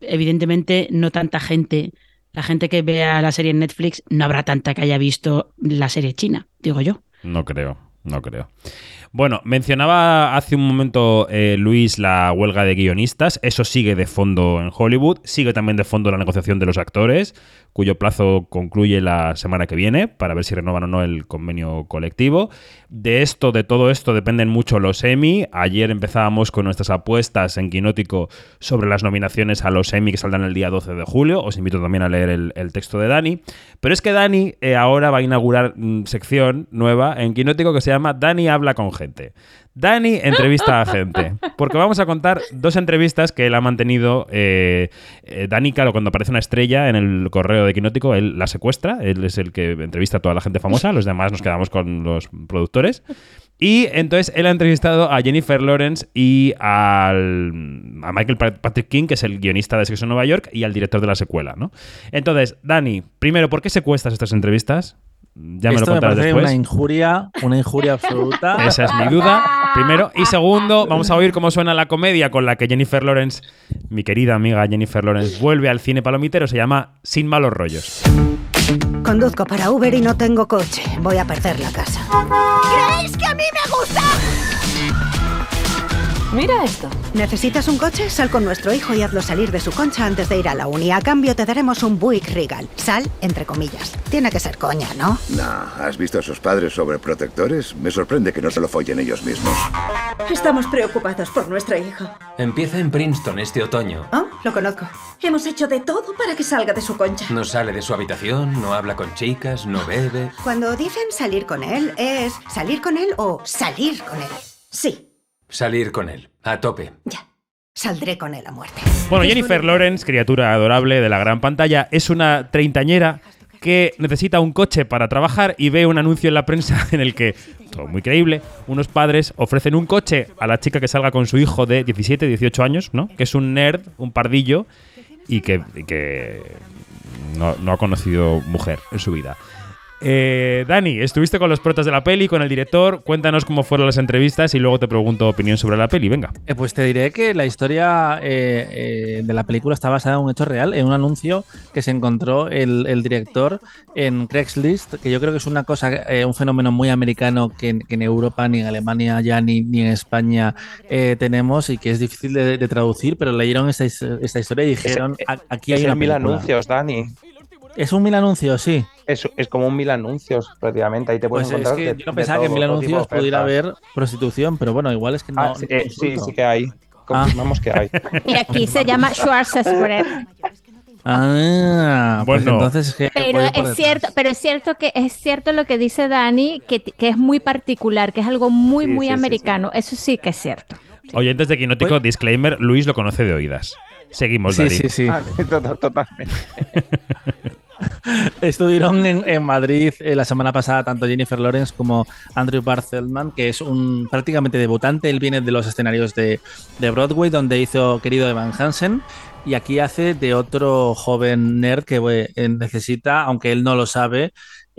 evidentemente no tanta gente, la gente que vea la serie en Netflix, no habrá tanta que haya visto la serie china, digo yo. No creo, no creo. Bueno, mencionaba hace un momento eh, Luis la huelga de guionistas. Eso sigue de fondo en Hollywood. Sigue también de fondo la negociación de los actores, cuyo plazo concluye la semana que viene para ver si renovan o no el convenio colectivo. De esto, de todo esto, dependen mucho los Emmy. Ayer empezábamos con nuestras apuestas en Quinótico sobre las nominaciones a los Emmy que saldrán el día 12 de julio. Os invito también a leer el, texto de Dani. Pero es que Dani eh, ahora va a inaugurar mm, sección nueva en Quinótico que se llama Dani habla con gente. Dani entrevista a gente. Porque vamos a contar dos entrevistas que él ha mantenido. eh, eh, Dani, claro, cuando aparece una estrella en el correo de Quinótico, él la secuestra. Él es el que entrevista a toda la gente famosa. Los demás nos quedamos con los productores. Y entonces él ha entrevistado a Jennifer Lawrence y al, a Michael Pat- Patrick King, que es el guionista de Sexo en Nueva York, y al director de la secuela, ¿no? Entonces, Dani, primero, ¿por qué secuestras estas entrevistas? Ya me Esto lo me contarás parece después. una injuria, una injuria absoluta. [LAUGHS] Esa es mi duda. Primero. Y segundo, vamos a oír cómo suena la comedia con la que Jennifer Lawrence, mi querida amiga Jennifer Lawrence, vuelve al cine palomitero. Se llama Sin malos rollos. Conduzco para Uber y no tengo coche. Voy a perder la casa. ¿Creéis que a mí me gusta? Mira esto. ¿Necesitas un coche? Sal con nuestro hijo y hazlo salir de su concha antes de ir a la uni. A cambio te daremos un Buick Regal. Sal, entre comillas. Tiene que ser coña, ¿no? No, ¿has visto a sus padres sobreprotectores? Me sorprende que no se lo follen ellos mismos. Estamos preocupados por nuestra hija. Empieza en Princeton este otoño. Oh, lo conozco. Hemos hecho de todo para que salga de su concha. No sale de su habitación, no habla con chicas, no bebe. Cuando dicen salir con él, ¿es salir con él o salir con él? Sí, Salir con él, a tope. saldré con él a muerte. Bueno, Jennifer Lawrence, criatura adorable de la gran pantalla, es una treintañera que necesita un coche para trabajar y ve un anuncio en la prensa [LAUGHS] en el que, todo muy creíble, unos padres ofrecen un coche a la chica que salga con su hijo de 17, 18 años, ¿no? Que es un nerd, un pardillo y que, y que no, no ha conocido mujer en su vida. Eh, Dani, estuviste con los protas de la peli, con el director. Cuéntanos cómo fueron las entrevistas y luego te pregunto opinión sobre la peli. Venga. Eh, pues te diré que la historia eh, eh, de la película está basada en un hecho real, en un anuncio que se encontró el, el director en Craigslist, que yo creo que es una cosa, eh, un fenómeno muy americano que, en- que en Europa, ni en Alemania ya, ni, ni en España eh, tenemos y que es difícil de, de traducir, pero leyeron esta, his- esta historia y dijeron, Es- "A- aquí hay una mil película". anuncios, Dani. Es un mil anuncios, sí. Es, es como un mil anuncios, prácticamente. Ahí te puedes Pues es encontrar. que de- yo no pensaba que en mil anuncios pudiera haber prostitución, pero bueno, igual es que no. Ah, sí, no eh, sí, sí que hay. Confirmamos que hay. [LAUGHS] Y aquí se llama Schwarzspread. Ah, pues Bueno. entonces Pero es cierto, pero es cierto que es cierto lo que dice Dani, que, que es muy particular, que es algo muy, Sí, muy sí, sí, americano. Eso sí que es cierto. Oyentes de Quinótico, disclaimer, Luis lo conoce de oídas. Seguimos, Sí, Dani. sí, sí. Ah, [LAUGHS] total- Totalmente. [LAUGHS] [LAUGHS] Estuvieron en, Madrid eh, la semana pasada tanto Jennifer Lawrence como Andrew Barthelman, que es un prácticamente debutante. Él viene de los escenarios de, de Broadway, donde hizo Querido Evan Hansen. Y aquí hace de otro joven nerd que eh, necesita, aunque él no lo sabe,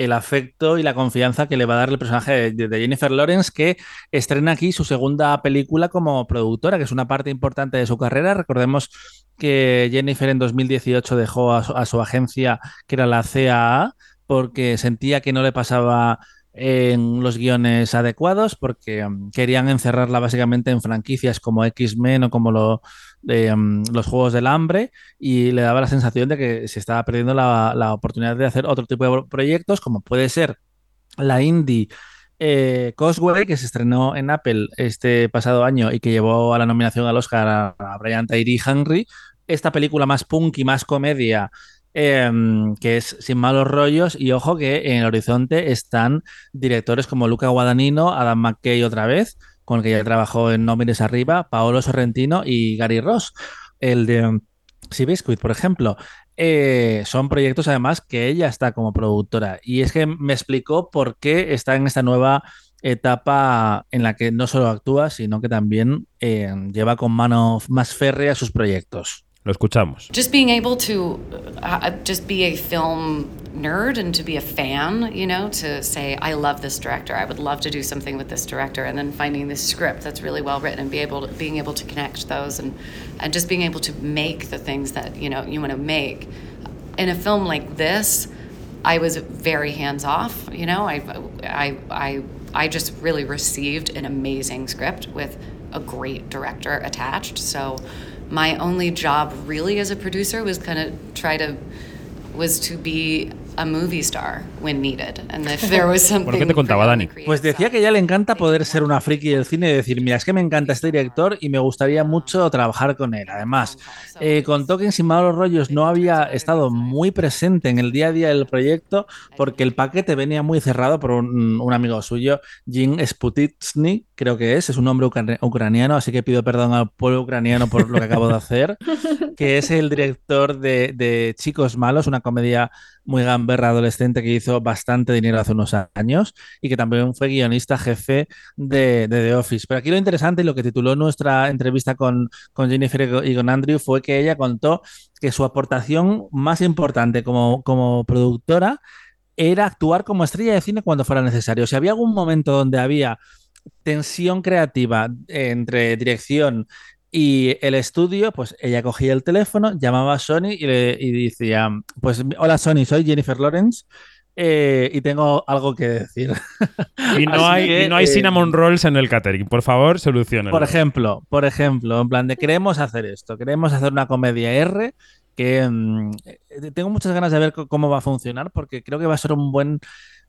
el afecto y la confianza que le va a dar el personaje de, Jennifer Lawrence, que estrena aquí su segunda película como productora, que es una parte importante de su carrera. Recordemos que Jennifer en 2018 dejó a su, a su agencia, que era la CAA, porque sentía que no le pasaba en los guiones adecuados, porque um, querían encerrarla básicamente en franquicias como X-Men o como lo, de, um, los Juegos del Hambre, y le daba la sensación de que se estaba perdiendo la, oportunidad de hacer otro tipo de proyectos, como puede ser la indie eh, Cosway, que se estrenó en Apple este pasado año y que llevó a la nominación al Oscar a, Brian Tyree Henry. Esta película más punk y más comedia, eh, que es Sin malos rollos, y ojo que en el horizonte están directores como Luca Guadagnino, Adam McKay otra vez, con el que ya trabajó en No Mires Arriba, Paolo Sorrentino y Gary Ross, el de um, Sea Biscuit, por ejemplo. Eh, son proyectos además que ella está como productora. Y es que me explicó por qué está en esta nueva etapa en la que no solo actúa, sino que también eh, lleva con mano más férrea sus proyectos. Lo escuchamos. just being able to uh, just be a film nerd and to be a fan you know to say i love this director. I would love to do something with this director. And then finding this script that's really well written and be able to being able to connect those and and just being able to make the things that you know you want to make. In a film like this i was very hands off you know? I i i i just really received an amazing script with a great director attached. So my only job really as a producer was kind of try to was to be a movie star when needed and if there was [LAUGHS] something ¿Por qué te contaba, Dani? Pues decía que ya le encanta poder ser una friki del cine y decir, mira, es que me encanta este director y me gustaría mucho trabajar con él. Además, eh, contó que en Sin Malos Rollos no había estado muy presente en el día a día del proyecto porque el paquete venía muy cerrado por un, un amigo suyo, Jim Sputitsny, creo que es, es un hombre ucra- ucraniano, así que pido perdón al pueblo ucraniano por lo que acabo de hacer, [LAUGHS] que es el director de, de Chicos Malos, una comedia muy gamberra adolescente que hizo bastante dinero hace unos años y que también fue guionista jefe de, de The Office. Pero aquí lo interesante y lo que tituló nuestra entrevista con, con Jennifer y con- Andrew fue que ella contó que su aportación más importante como, como productora era actuar como estrella de cine cuando fuera necesario. Si había algún momento donde había tensión creativa entre dirección y el estudio, pues ella cogía el teléfono, llamaba a Sony y, le, y decía, pues hola Sony, soy Jennifer Lawrence eh, y tengo algo que decir. [LAUGHS] Y no, hay, que, y no hay eh, cinnamon rolls en el catering. Por favor, solucionenlo. Por ejemplo, por ejemplo, en plan de queremos hacer esto, queremos hacer una comedia R que mm, eh, tengo muchas ganas de ver cómo va a funcionar porque creo que va a ser un buen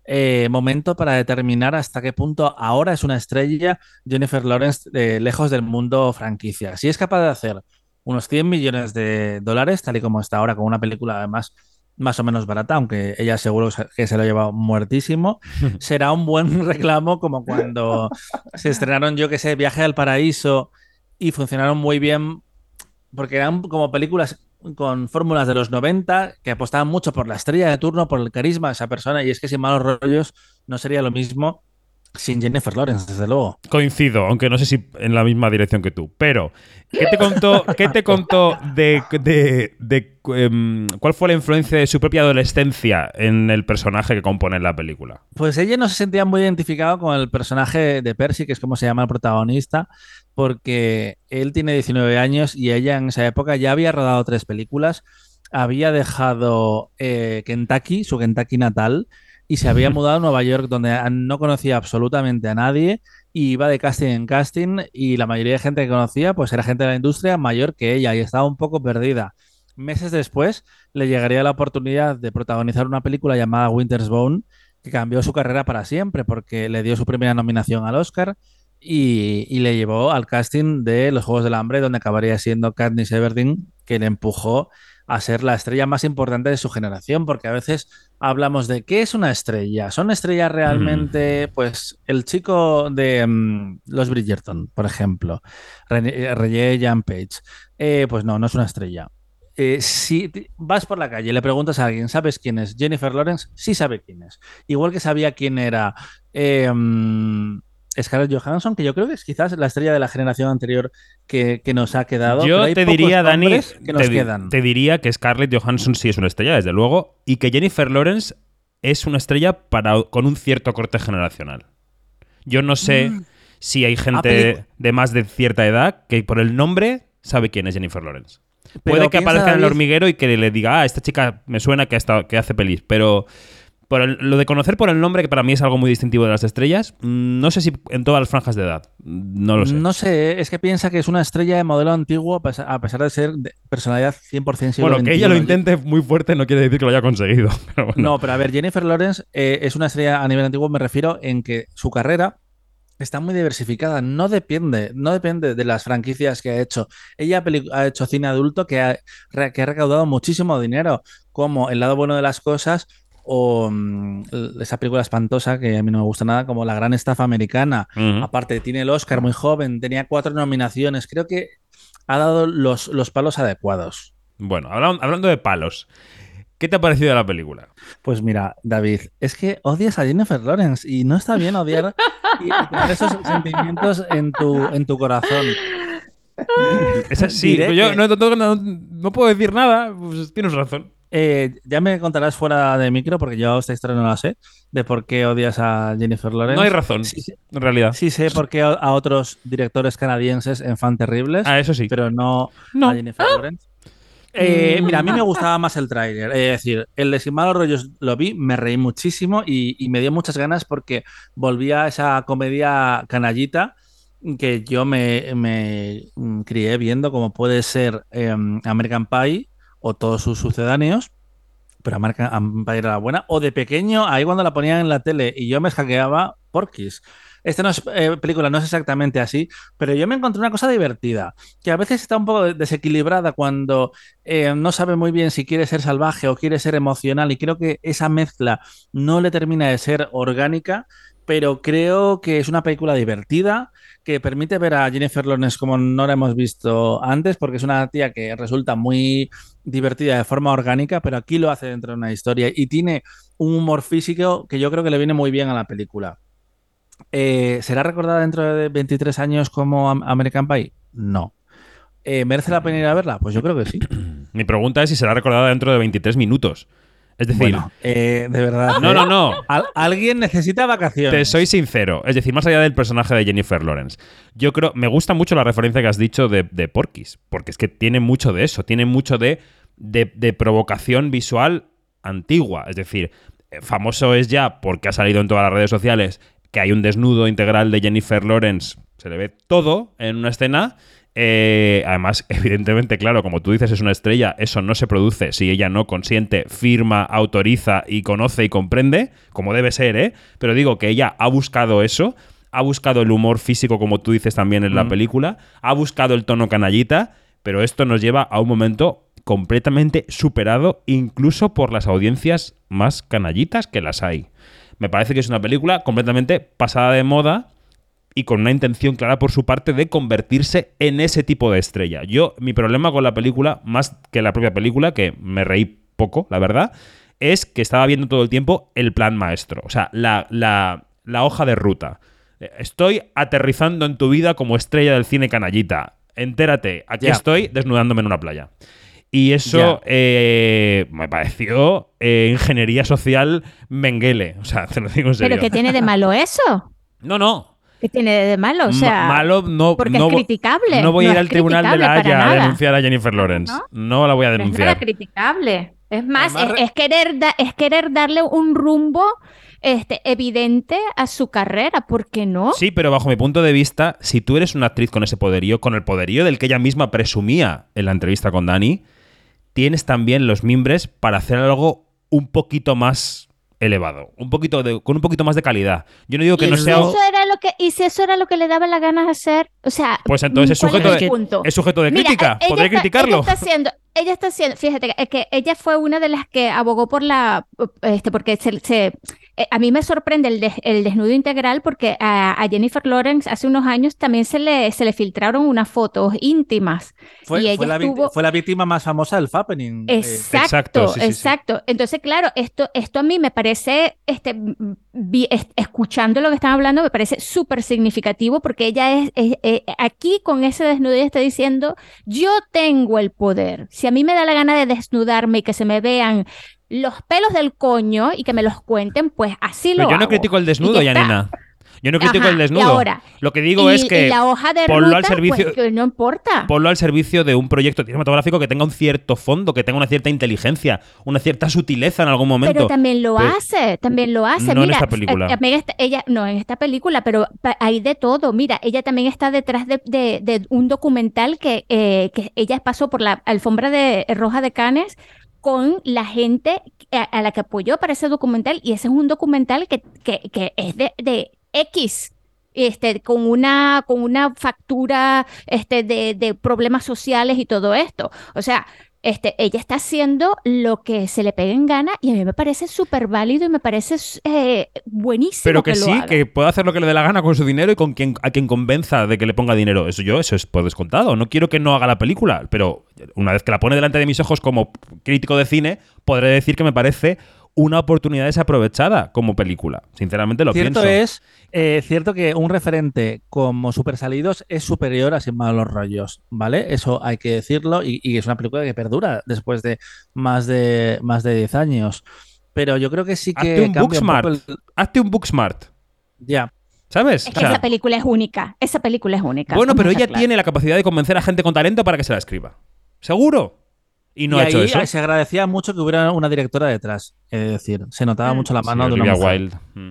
eh, momento para determinar hasta qué punto ahora es una estrella Jennifer Lawrence eh, lejos del mundo franquicia. Si es capaz de hacer unos 100 millones de dólares, tal y como está ahora, con una película además más o menos barata, aunque ella seguro que se lo ha llevado muertísimo, [LAUGHS] será un buen [LAUGHS] reclamo como cuando se estrenaron, yo que sé, Viaje al Paraíso y funcionaron muy bien porque eran como películas con fórmulas de los 90 que apostaban mucho por la estrella de turno, por el carisma de esa persona y es que sin malos rollos no sería lo mismo sin Jennifer Lawrence, desde luego. Coincido, aunque no sé si en la misma dirección que tú. Pero, ¿qué te contó, qué te contó de, de- de, em, cuál fue la influencia de su propia adolescencia en el personaje que compone la película? Pues ella no se sentía muy identificado con el personaje de Percy, que es como se llama el protagonista, porque él tiene 19 años y ella en esa época ya había rodado tres películas, había dejado eh, Kentucky, su Kentucky natal, y se había mudado a Nueva York, donde no conocía absolutamente a nadie, y iba de casting en casting, y la mayoría de gente que conocía, pues era gente de la industria mayor que ella, y estaba un poco perdida. Meses después le llegaría la oportunidad de protagonizar una película llamada Winter's Bone, que cambió su carrera para siempre, porque le dio su primera nominación al Oscar y, y le llevó al casting de Los Juegos del Hambre, donde acabaría siendo Katniss Everdeen, que le empujó a ser la estrella más importante de su generación, porque a veces hablamos de qué es una estrella. ¿Son estrellas realmente, pues, el chico de mm, Los Bridgerton, por ejemplo, René Regé Jean Page? Eh, pues no, no es una estrella. Eh, si te- vas por la calle y le preguntas a alguien, ¿sabes quién es Jennifer Lawrence? Sí sabe quién es. Igual que sabía quién era eh, mm, Scarlett Johansson, que yo creo que es quizás la estrella de la generación anterior que, que nos ha quedado. Yo te diría, Dani, que nos te, quedan. te diría que Scarlett Johansson sí es una estrella, desde luego, y que Jennifer Lawrence es una estrella para, con un cierto corte generacional. Yo no sé Mm. si hay Ah, gente de más de cierta edad que por el nombre sabe quién es Jennifer Lawrence. Pero Puede que aparezca en el hormiguero y que le diga, ah, esta chica me suena que, ha estado- que hace pelis, pero por el- lo de conocer por el nombre, que para mí es algo muy distintivo de las estrellas, mm, no sé si en todas las franjas de edad, no lo sé. No sé, es que piensa que es una estrella de modelo antiguo a pesar, de ser de personalidad 100% siglo Bueno, que ella lo intente muy fuerte no quiere decir que lo haya conseguido. [LAUGHS] pero bueno. No, pero a ver, Jennifer Lawrence eh, es una estrella a nivel antiguo, me refiero en que su carrera está muy diversificada, no depende, no depende de las franquicias que ha hecho. Ella ha, hecho cine adulto que ha, que ha recaudado muchísimo dinero, como El lado bueno de las cosas o mm, esa película espantosa que a mí no me gusta nada, como La gran estafa americana. Aparte, tiene el Oscar muy joven, tenía cuatro nominaciones, creo que ha dado los, los palos adecuados. Bueno, habla- hablando de palos, ¿qué te ha parecido la película? Pues mira, David, es que odias a Jennifer Lawrence y no está bien odiar y y tener esos sentimientos en tu, en tu corazón. Esa sí, Diré yo que- no, no- no- no puedo decir nada, pues tienes razón. Eh, ya me contarás fuera de micro, porque yo esta historia no la sé, de por qué odias a Jennifer Lawrence. No hay razón, Sí, sí. en realidad. Sí sé por qué a otros directores canadienses en fan terribles. Ah, eso sí. Pero no, No. a Jennifer Lawrence. Eh, mira, a mí me gustaba más el tráiler. Es decir, el de Sin Malos Rollos lo vi, me reí muchísimo y, y me dio muchas ganas porque volvía a esa comedia canallita que yo me, me, mm, crié viendo, como puede ser em, American Pie o todos sus sucedáneos. Pero American Pie era la buena. O de pequeño, ahí cuando la ponían en la tele y yo me hackeaba Porky's. Esta no es eh, película, no es exactamente así, pero yo me encontré una cosa divertida, que a veces está un poco desequilibrada cuando eh, no sabe muy bien si quiere ser salvaje o quiere ser emocional, y creo que esa mezcla no le termina de ser orgánica, pero creo que es una película divertida que permite ver a Jennifer Lawrence como no la hemos visto antes, porque es una tía que resulta muy divertida de forma orgánica, pero aquí lo hace dentro de una historia y tiene un humor físico que yo creo que le viene muy bien a la película. Eh, ¿Será recordada dentro de 23 años como Am- American Pie? No. Eh, ¿Merece la pena ir a verla? Pues yo creo que sí. [CLEARS THROAT] Mi pregunta es si será recordada dentro de 23 minutos. Es decir, Bueno, eh, de verdad. no, ¿eh? no, no. Al- alguien necesita vacaciones. Te soy sincero. Es decir, más allá del personaje de Jennifer Lawrence. Yo creo. Me gusta mucho la referencia que has dicho de, de Porky's. Porque es que tiene mucho de eso. Tiene mucho de, de, de provocación visual antigua. Es decir, eh, famoso es ya porque ha salido en todas las redes sociales que hay un desnudo integral de Jennifer Lawrence. Se le ve todo en una escena. Eh, además, [LAUGHS] evidentemente, claro, como tú dices, es una estrella, eso no se produce si ella no consiente, firma, autoriza y conoce y comprende, como debe ser, ¿eh? Pero digo que ella ha buscado eso, ha buscado el humor físico, como tú dices también en la Mm. película, ha buscado el tono canallita, pero esto nos lleva a un momento completamente superado, incluso por las audiencias más canallitas que las hay. Me parece que es una película completamente pasada de moda y con una intención clara por su parte de convertirse en ese tipo de estrella. Yo, mi problema con la película, más que la propia película, que me reí poco, la verdad, es que estaba viendo todo el tiempo el plan maestro, o sea, la, la- la hoja de ruta. Estoy aterrizando en tu vida como estrella del cine canallita. Entérate, aquí estoy desnudándome en una playa. Y eso eh, me pareció eh, ingeniería social menguele. O sea, [LAUGHS] te lo digo en serio. ¿Pero qué tiene de malo eso? No, no. ¿Qué tiene de malo? O sea, malo no. porque no es criticable. No voy a No ir al tribunal de la Haya a denunciar a Jennifer Lawrence. No, la voy a No es nada denunciar. criticable. Es más, Además, es, es querer da- es querer darle un rumbo este, evidente a su carrera, ¿por qué no? Sí, pero bajo mi punto de vista, si tú eres una actriz con ese poderío, con el poderío del que ella misma presumía en la entrevista con Dani, tienes también los mimbres para hacer algo un poquito más elevado, un poquito de- con un poquito más de calidad. Yo no digo que ¿Y no sea eso era lo que y si eso era lo que le daba la gana de hacer, o sea, Pues entonces es ¿cuál sujeto de- punto? es sujeto de Mira, crítica, ella podré está- criticarlo. Ella está haciendo, ella está haciendo, fíjate que- que ella fue una de las que abogó por la, este, porque se, se- eh, a mí me sorprende el, des- el desnudo integral porque a, a Jennifer Lawrence hace unos años también se le, se le filtraron unas fotos íntimas Fue, y ella fue la, vi- estuvo fue la víctima más famosa del Fappening. eh, Exacto, exacto, Entonces, claro, esto, esto a mí me parece, este, vi- es- escuchando lo que están hablando, me parece súper significativo porque ella es, es- eh, aquí con ese desnudo ella está diciendo, yo tengo el poder. Si a mí me da la gana de desnudarme y que se me vean los pelos del coño y que me los cuenten, pues así lo Pero yo no critico el desnudo. Yanina. Yo no critico Ajá, el desnudo. ahora, Lo que digo Y- es que y la hoja de ponlo ruta, al servicio pues, que no importa. ponlo al servicio de un proyecto cinematográfico que tenga un cierto fondo, que tenga una cierta inteligencia, una cierta sutileza en algún momento. Pero también lo Pero- hace, también lo hace. No en esta película. eh, también está- ella, no en esta película, pero hay de todo. Mira, ella también está detrás de, de- de un documental que, eh, que ella pasó por la alfombra de roja de Cannes con la gente a, la que apoyó para ese documental y ese es un documental que, que, que es de, de X. Este, con una, con una factura este, de, de problemas sociales y todo esto. O sea, este, ella está haciendo lo que se le pegue en gana y a mí me parece súper válido y me parece eh, buenísimo. Pero que, sí, haga. que pueda hacer lo que le dé la gana con su dinero y con quien a quien convenza de que le ponga dinero. Eso yo, eso es por descontado. No quiero que no haga la película, pero una vez que la pone delante de mis ojos como crítico de cine, podré decir que me parece una oportunidad desaprovechada como película. Sinceramente lo Cierto pienso. es, eh, cierto que un referente como Super Salidos es superior a Sin Malos Rollos, ¿vale? Eso hay que decirlo y, y es una película que perdura después de más de más de 10 años. Pero yo creo que sí que Hazte un Booksmart. el- Hazte un Booksmart. Ya. ¿Sabes? Es O que sea, esa película es única. Esa película es única. bueno, pero ella tiene la capacidad de convencer a gente con talento para que se la escriba. ¿Seguro? Y no y ha hecho ahí eso. se agradecía mucho que hubiera una directora detrás. Es decir, se notaba mucho la Sí, mano de una mujer. Wilde. Mm,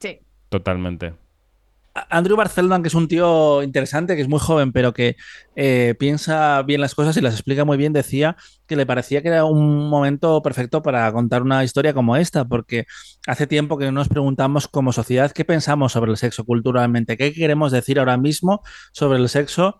Sí. Totalmente. Andrew Barcelona, que es un tío interesante, que es muy joven, pero que eh, piensa bien las cosas y las explica muy bien, decía que le parecía que era un momento perfecto para contar una historia como esta, porque hace tiempo que nos preguntamos como sociedad qué pensamos sobre el sexo culturalmente, qué queremos decir ahora mismo sobre el sexo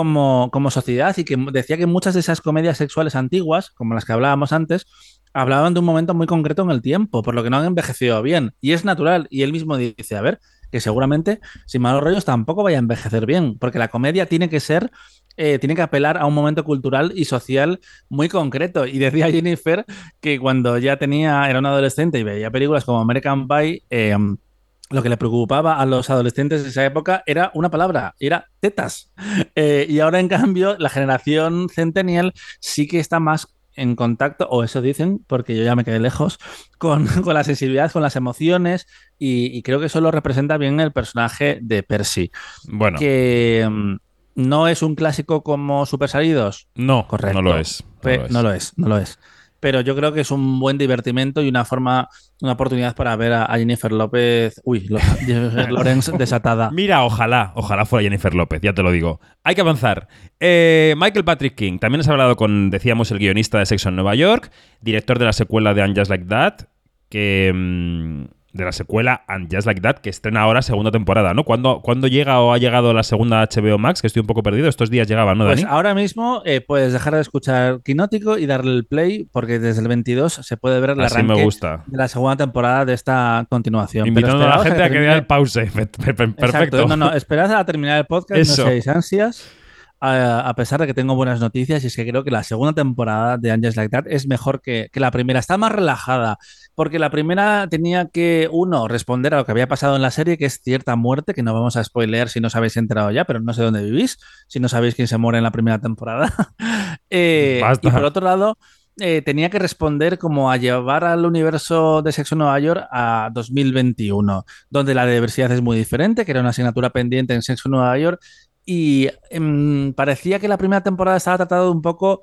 como, sociedad y que decía que muchas de esas comedias sexuales antiguas, como las que hablábamos antes, hablaban de un momento muy concreto en el tiempo, por lo que no han envejecido bien. Y es natural. Y él mismo dice, a ver, que seguramente sin malos rollos tampoco vaya a envejecer bien, porque la comedia tiene que ser, eh, tiene que apelar a un momento cultural y social muy concreto. Y decía Jennifer que cuando ya tenía, era una adolescente y veía películas como American Pie, eh, lo que le preocupaba a los adolescentes de esa época era una palabra, era tetas. [LAUGHS] Eh, y ahora, en cambio, la generación centennial sí que está más en contacto, o eso dicen, porque yo ya me quedé lejos, [LAUGHS] con, con la sensibilidad, con las emociones, y, y creo que eso lo representa bien el personaje de Percy. Bueno. Que mm, no es un clásico como Super Salidos. No, Correcto. no lo es. No Pe- lo es. no lo es, no lo es. Pero yo creo que es un buen divertimento y una forma, una oportunidad para ver a, Jennifer López, uy, [LAUGHS] Jennifer Lawrence desatada. Mira, ojalá, ojalá fuera Jennifer López, ya te lo digo. Hay que avanzar. Eh, Michael Patrick King, también has hablado con, decíamos, el guionista de Sexo en Nueva York, director de la secuela de And Just Like That, que... mm, de la secuela And Just Like That, que estrena ahora segunda temporada, ¿no? ¿Cuándo, cuándo llega o ha llegado la segunda HBO Max? Que estoy un poco perdido. Estos días llegaba, ¿no, Pues ahora mismo eh, puedes dejar de escuchar Quinótico y darle el play porque desde el 22 se puede ver Así arranque me gusta. de la segunda temporada de esta continuación. Pero Invitando a la gente a que termine- vea el pause. [LAUGHS] Perfecto. Exacto, no, no, esperad a terminar el podcast, Eso. no seáis ansias. A, a pesar de que tengo buenas noticias, y es que creo que la segunda temporada de Angels Like That es mejor que, que la primera. Está más relajada, porque la primera tenía que, uno, responder a lo que había pasado en la serie, que es cierta muerte, que no vamos a spoilear si no os habéis enterado ya, pero no sé dónde vivís, si no sabéis quién se muere en la primera temporada. [LAUGHS] Eh, y por otro lado, eh, tenía que responder como a llevar al universo de Sexo Nueva York a 2021, donde la diversidad es muy diferente, que era una asignatura pendiente en Sexo Nueva York, y em, parecía que la primera temporada estaba tratado un poco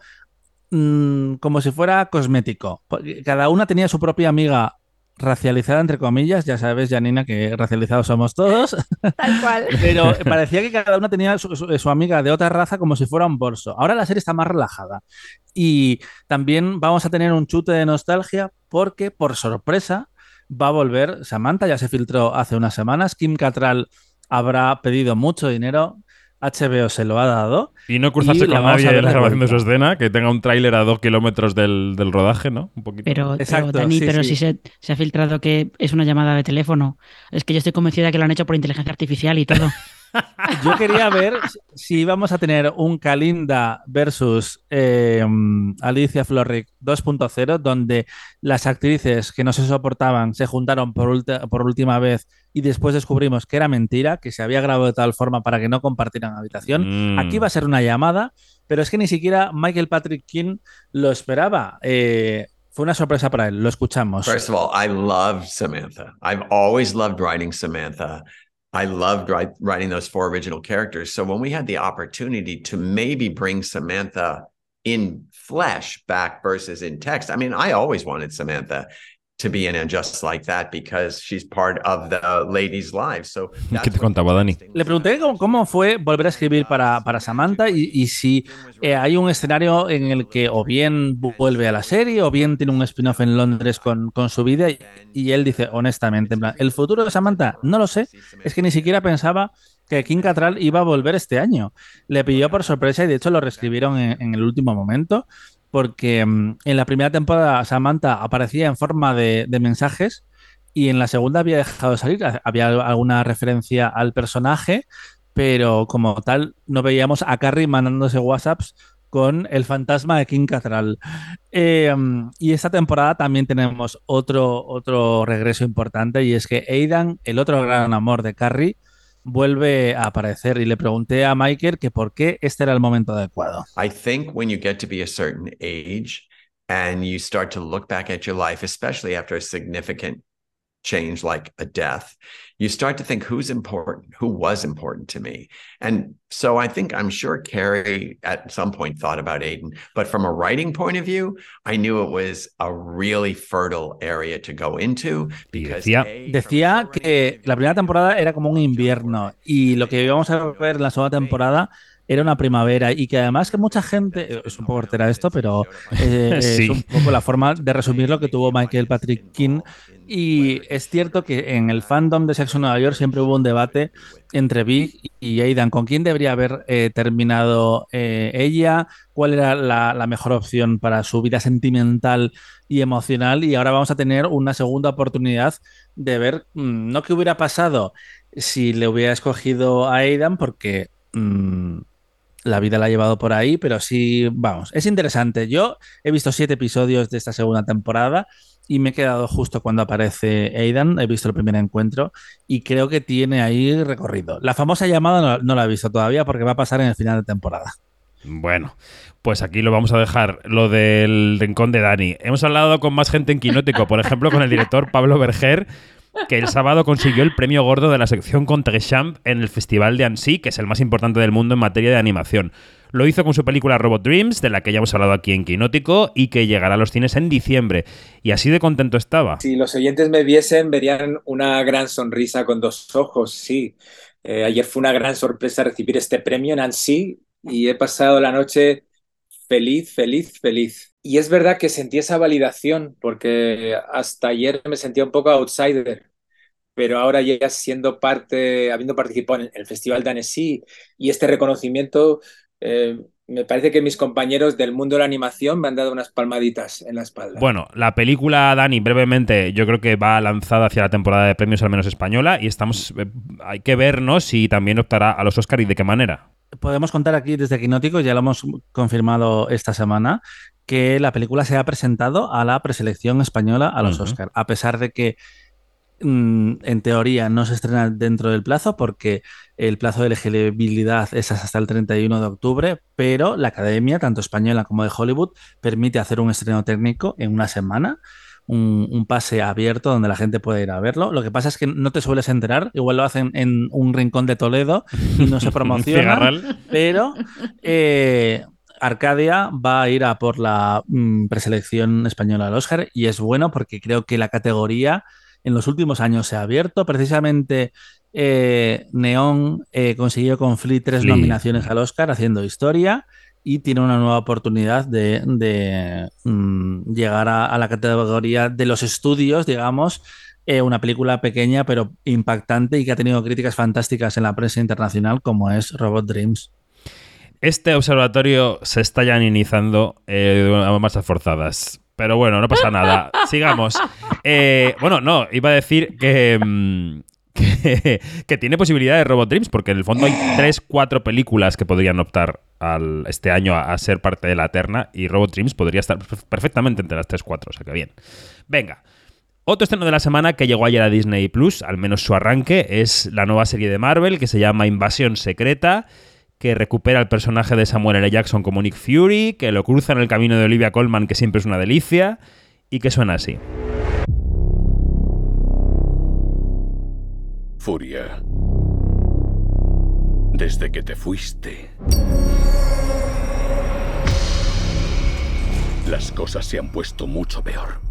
mm, como si fuera cosmético. Cada una tenía su propia amiga racializada, entre comillas, ya sabes, Janina, que racializados somos todos. Tal cual. [LAUGHS] Pero parecía que cada una tenía su, su- su amiga de otra raza como si fuera un bolso. Ahora la serie está más relajada. Y también vamos a tener un chute de nostalgia porque, por sorpresa, va a volver Samantha. Ya se filtró hace unas semanas. Kim Cattrall habrá pedido mucho dinero. HBO se lo ha dado. Y no cruzarse la con nadie en la grabación de su escena, que tenga un tráiler a dos kilómetros del, del rodaje, ¿no? Un poquito. Pero, pero, Exacto, Dani, sí, pero sí. si se, se ha filtrado que es una llamada de teléfono. Es que yo estoy convencida que lo han hecho por inteligencia artificial y todo. [LAUGHS] Yo quería ver si íbamos a tener un Kalinda versus eh, Alicia Florrick 2.0, donde las actrices que no se soportaban se juntaron por, por última vez y después descubrimos que era mentira, que se había grabado de tal forma para que no compartieran habitación. Mm. Aquí va a ser una llamada, pero es que ni siquiera Michael Patrick King lo esperaba. Eh, fue una sorpresa para él, lo escuchamos. First of all, I love Samantha. I've always loved writing Samantha. I loved write, writing those four original characters. So when we had the opportunity to maybe bring Samantha in flesh back versus in text, I mean, I always wanted Samantha to be in and just like that because she's part of the ladies' lives. So ¿Qué te contaba, Dani? Le pregunté cómo, cómo fue volver a escribir para, para Samantha y, y si eh, hay un escenario en el que o bien vuelve a la serie o bien tiene un spin-off en Londres con, con su vida. Y, y él dice, honestamente, en plan, el futuro de Samantha no lo sé. Es que ni siquiera pensaba que Kim Cattrall iba a volver este año. Le pilló por sorpresa y de hecho lo reescribieron en, en el último momento. Porque mm, en la primera temporada Samantha aparecía en forma de, mensajes y en la segunda había dejado de salir. Había alguna referencia al personaje, pero como tal no veíamos a Carrie mandándose WhatsApps con el fantasma de King Cattrall. Eh, y esta temporada también tenemos otro, otro regreso importante y es que Aidan, el otro gran amor de Carrie, vuelve a aparecer y le pregunté a Michael que por qué este era el momento adecuado. I think when you get to be a certain age and you start to look back at your life, especially after a significant change like a death, you start to think who's important, who was important to me. And so I think I'm sure Carrie at some point thought about Aiden, but from a writing point of view, I knew it was a really fertile area to go into because decía, decía que la primera temporada era como un invierno y lo que íbamos a ver en la segunda temporada era una primavera y que además que mucha gente, es un poco hortera esto, pero eh, [LAUGHS] Sí. es un poco la forma de resumir lo que tuvo Michael Patrick King. Y es cierto que en el fandom de Sexo Nueva York siempre hubo un debate entre Big y Aidan. ¿Con quién debería haber eh, terminado eh, ella? ¿Cuál era la, la mejor opción para su vida sentimental y emocional? Y ahora vamos a tener una segunda oportunidad de ver, mm, no qué hubiera pasado si le hubiera escogido a Aidan, porque mm, la vida la ha llevado por ahí, pero sí, vamos, es interesante. Yo he visto siete episodios de esta segunda temporada y me he quedado justo cuando aparece Aidan, he visto el primer encuentro y creo que tiene ahí recorrido. La famosa llamada no, la he visto todavía porque va a pasar en el final de temporada. Bueno, pues aquí lo vamos a dejar, lo del rincón de Dani. Hemos hablado con más gente en Quinótico, por ejemplo, con el director Pablo Berger, que el sábado consiguió el premio gordo de la sección Contrechamp en el Festival de Annecy, que es el más importante del mundo en materia de animación. Lo hizo con su película Robot Dreams, de la que ya hemos hablado aquí en Quinótico, y que llegará a los cines en diciembre. Y así de contento estaba. Si los oyentes me viesen, verían una gran sonrisa con dos ojos, sí. Eh, ayer fue una gran sorpresa recibir este premio en Annecy y he pasado la noche feliz, feliz, feliz. Y es verdad que sentí esa validación porque hasta ayer me sentía un poco outsider, pero ahora ya siendo parte, habiendo participado en el Festival de Annecy y este reconocimiento, eh, me parece que mis compañeros del mundo de la animación me han dado unas palmaditas en la espalda. Bueno, la película, Dani, brevemente, yo creo que va lanzada hacia la temporada de premios al menos española y estamos eh, hay que vernos si también optará a los Oscar y de qué manera. Podemos contar aquí desde Quinótico, ya lo hemos confirmado esta semana, que la película se ha presentado a la preselección española a los. Oscar, a pesar de que en teoría no se estrena dentro del plazo porque el plazo de elegibilidad es hasta el 31 de octubre, pero la Academia, tanto española como de Hollywood, permite hacer un estreno técnico en una semana. Un, un pase abierto donde la gente puede ir a verlo. Lo que pasa es que no te sueles enterar, igual lo hacen en un rincón de Toledo y no se [LAUGHS] promociona, pero eh, Arcadia va a ir a por la mm, preselección española al Oscar y es bueno porque creo que la categoría en los últimos años se ha abierto. Precisamente eh, Neón eh, consiguió con Flea tres Flea. nominaciones al Oscar haciendo historia y tiene una nueva oportunidad de, de, mm, llegar a, a la categoría de los estudios, digamos. eh, una película pequeña pero impactante y que ha tenido críticas fantásticas en la prensa internacional como es Robot Dreams. Este observatorio se está ya ninizando eh, a marchas forzadas. Pero bueno, no pasa nada. Sigamos. Eh, bueno, no, iba a decir que, mm, [LAUGHS] que, que tiene posibilidad de Robot Dreams, porque en el fondo hay tres, cuatro películas que podrían optar al, este año a, ser parte de la terna y Robot Dreams podría estar perf- perfectamente entre las tres, cuatro. O sea que bien. Venga. Otro estreno de la semana que llegó ayer a Disney Plus, al menos su arranque, es la nueva serie de Marvel que se llama Invasión Secreta, que recupera el personaje de Samuel L. Jackson como Nick Fury, que lo cruza en el camino de Olivia Colman, que siempre es una delicia, y que suena así. Furia. Desde que te fuiste. Las cosas se han puesto mucho peor.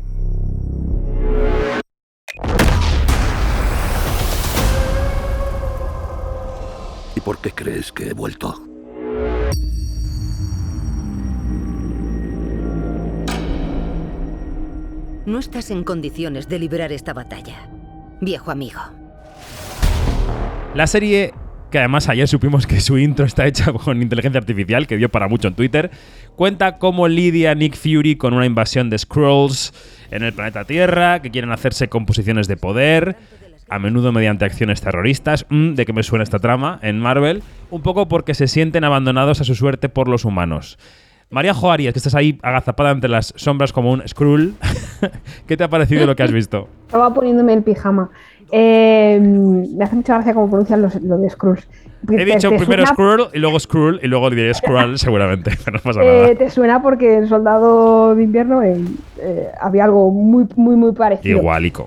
¿Y por qué crees que he vuelto? No estás en condiciones de librar esta batalla, viejo amigo. La serie, que además ayer supimos que su intro está hecha [LAUGHS] con inteligencia artificial, que dio para mucho en Twitter, cuenta cómo lidia Nick Fury con una invasión de Skrulls en el planeta Tierra, que quieren hacerse con posiciones de poder, a menudo mediante acciones terroristas. Mm, ¿De qué me suena esta trama en Marvel? Un poco porque se sienten abandonados a su suerte por los humanos. María Joarias, que estás ahí agazapada entre las sombras como un Skrull, [LAUGHS] ¿qué te ha parecido lo que has visto? Estaba poniéndome el pijama. Eh, me hace mucha gracia cómo pronuncian los, lo de Skrulls. He dicho primero suena- Skrull y luego Skrull y luego diré Skrull [LAUGHS] seguramente, pero [LAUGHS] no pasa eh, te suena porque en Soldado de Invierno eh, había algo muy, muy, muy parecido. Igualico.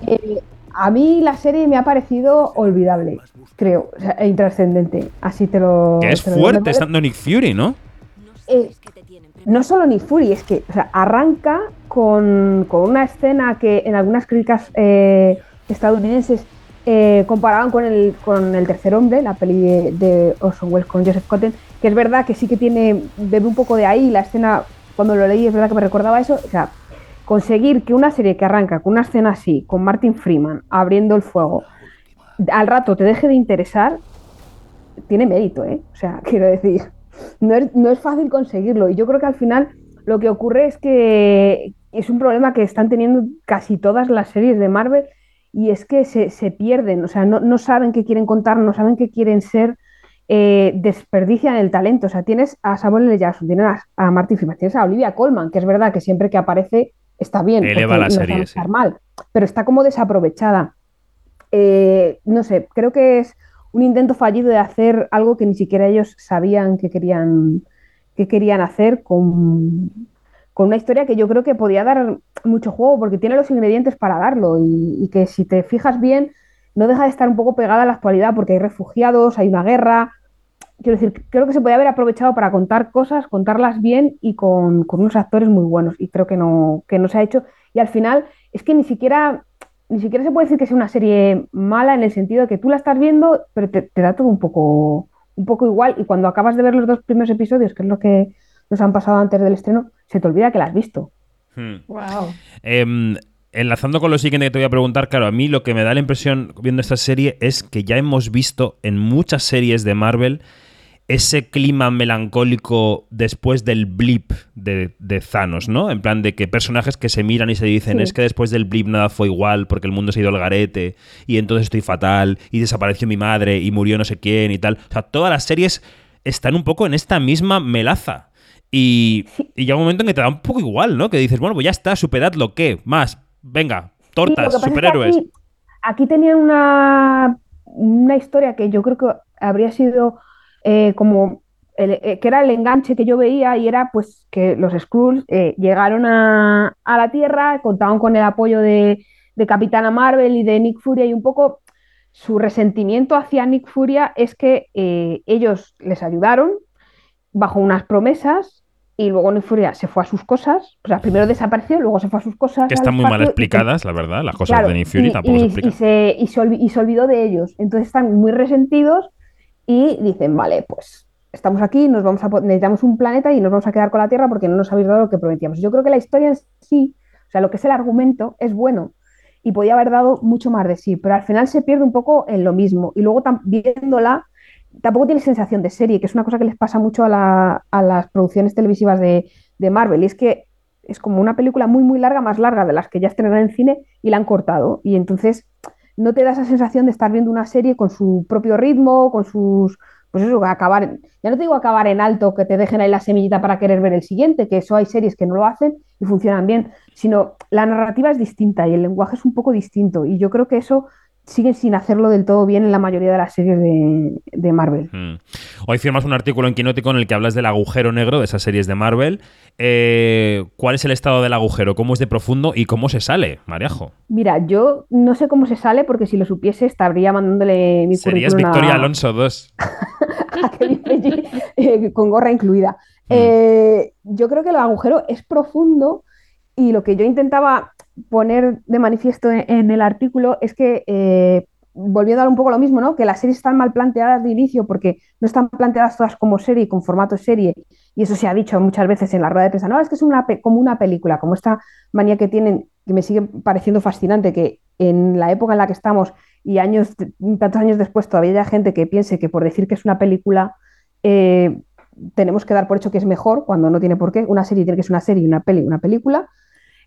A mí la serie me ha parecido olvidable, creo, o sea, e intrascendente. Así te lo. Que es te lo digo. fuerte Me estando Nick Fury, ¿no? eh, no solo ni Fury, es que o sea, arranca con, con una escena que en algunas críticas eh, estadounidenses eh, comparaban con el, con el tercer hombre, la peli de, de Orson Welles con Joseph Cotten, que es verdad que sí que tiene, bebe un poco de ahí, la escena, cuando lo leí es verdad que me recordaba eso, o sea, conseguir que una serie que arranca con una escena así, con Martin Freeman abriendo el fuego, al rato te deje de interesar, tiene mérito, ¿eh? O sea, [LAUGHS] quiero decir, no es, no es fácil conseguirlo. Y yo creo que al final lo que ocurre es que es un problema que están teniendo casi todas las series de Marvel y es que se, se pierden, o sea, no, no saben qué quieren contar, no saben qué quieren ser, eh, desperdician el talento. O sea, tienes a Samuel L. Jackson, tienes a, Martin Freeman, tienes a Olivia Colman, que es verdad que siempre que aparece está bien, Eleva la no serie, sí. mal, pero está como desaprovechada. Eh, no sé, creo que es un intento fallido de hacer algo que ni siquiera ellos sabían que querían, que querían hacer con, con una historia que yo creo que podía dar mucho juego porque tiene los ingredientes para darlo y, y que si te fijas bien no deja de estar un poco pegada a la actualidad porque hay refugiados, hay una guerra. Quiero decir, creo que se podía haber aprovechado para contar cosas, contarlas bien y con, con unos actores muy buenos y creo que no, que no se ha hecho. Y al final es que ni siquiera ni siquiera se puede decir que sea una serie mala en el sentido de que tú la estás viendo, pero te, te da todo un poco, un poco igual. Y cuando acabas de ver los dos primeros episodios, que es lo que nos han pasado antes del estreno, se te olvida que la has visto. Hmm. Wow. Em, enlazando con lo siguiente que te voy a preguntar, claro, a mí lo que me da la impresión viendo esta serie es que ya hemos visto en muchas series de Marvel ese clima melancólico después del blip de, de Thanos, ¿no? En plan de que personajes que se miran y se dicen, Sí. es que después del blip nada fue igual porque el mundo se ha ido al garete y entonces estoy fatal y desapareció mi madre y murió no sé quién y tal. O sea, todas las series están un poco en esta misma melaza. Y, y llega un momento en que te da un poco igual, ¿no? Que dices, bueno, pues ya está, superadlo, ¿qué? Más, venga, tortas, superhéroes. Aquí, aquí tenían una, una historia que yo creo que habría sido eh, como el- eh, que era el enganche que yo veía y era pues que los Skrulls eh, llegaron a, a la Tierra, contaban con el apoyo de, de Capitana Marvel y de Nick Furia y un poco su resentimiento hacia Nick Furia es que eh, ellos les ayudaron bajo unas promesas y luego Nick Furia se fue a sus cosas, o sea, primero desapareció, luego se fue a sus cosas. Que están muy mal espacio y- explicadas, la verdad. Las cosas Claro, de Nick Fury y- tampoco y- se explican. se, se y se olvidó de ellos. Entonces están muy resentidos y dicen, vale, pues estamos aquí, nos vamos a, necesitamos un planeta y nos vamos a quedar con la Tierra porque no nos habéis dado lo que prometíamos. Yo creo que la historia en sí, o sea, lo que es el argumento, es bueno y podía haber dado mucho más de sí, pero al final se pierde un poco en lo mismo. Y luego viéndola, tampoco tiene sensación de serie, que es una cosa que les pasa mucho a, la- a las producciones televisivas de, de Marvel. Y es que es como una película muy, muy larga, más larga de las que ya estrenan en cine y la han cortado. Y entonces no te da esa sensación de estar viendo una serie con su propio ritmo, con sus. Pues eso, acabar. ya no te digo acabar en alto, que te dejen ahí la semillita para querer ver el siguiente, que eso hay series que no lo hacen y funcionan bien, sino la narrativa es distinta y el lenguaje es un poco distinto. Y yo creo que eso siguen sin hacerlo del todo bien en la mayoría de las series de, de Marvel. Mm. Hoy firmas un artículo en Quinótico en el que hablas del agujero negro de esas series de Marvel. Eh, ¿Cuál es el estado del agujero? ¿Cómo es de profundo y cómo se sale, Mariajo? Mira, yo no sé cómo se sale porque si lo supiese estaría mandándole mi Serías currículum a- Victoria Alonso 2. [LAUGHS] eh, con gorra incluida. Eh, yo creo que el agujero es profundo y lo que yo intentaba poner de manifiesto en, en el artículo es que, eh, volviendo a un poco lo mismo, ¿no? que las series están mal planteadas de inicio porque no están planteadas todas como serie, con formato serie, y eso se ha dicho muchas veces en la rueda de prensa, no, es que es una como una película, como esta manía que tienen, que me sigue pareciendo fascinante, que en la época en la que estamos y años, tantos años después todavía haya gente que piense que por decir que es una película eh, tenemos que dar por hecho que es mejor, cuando no tiene por qué. Una serie tiene que ser una serie una peli una película.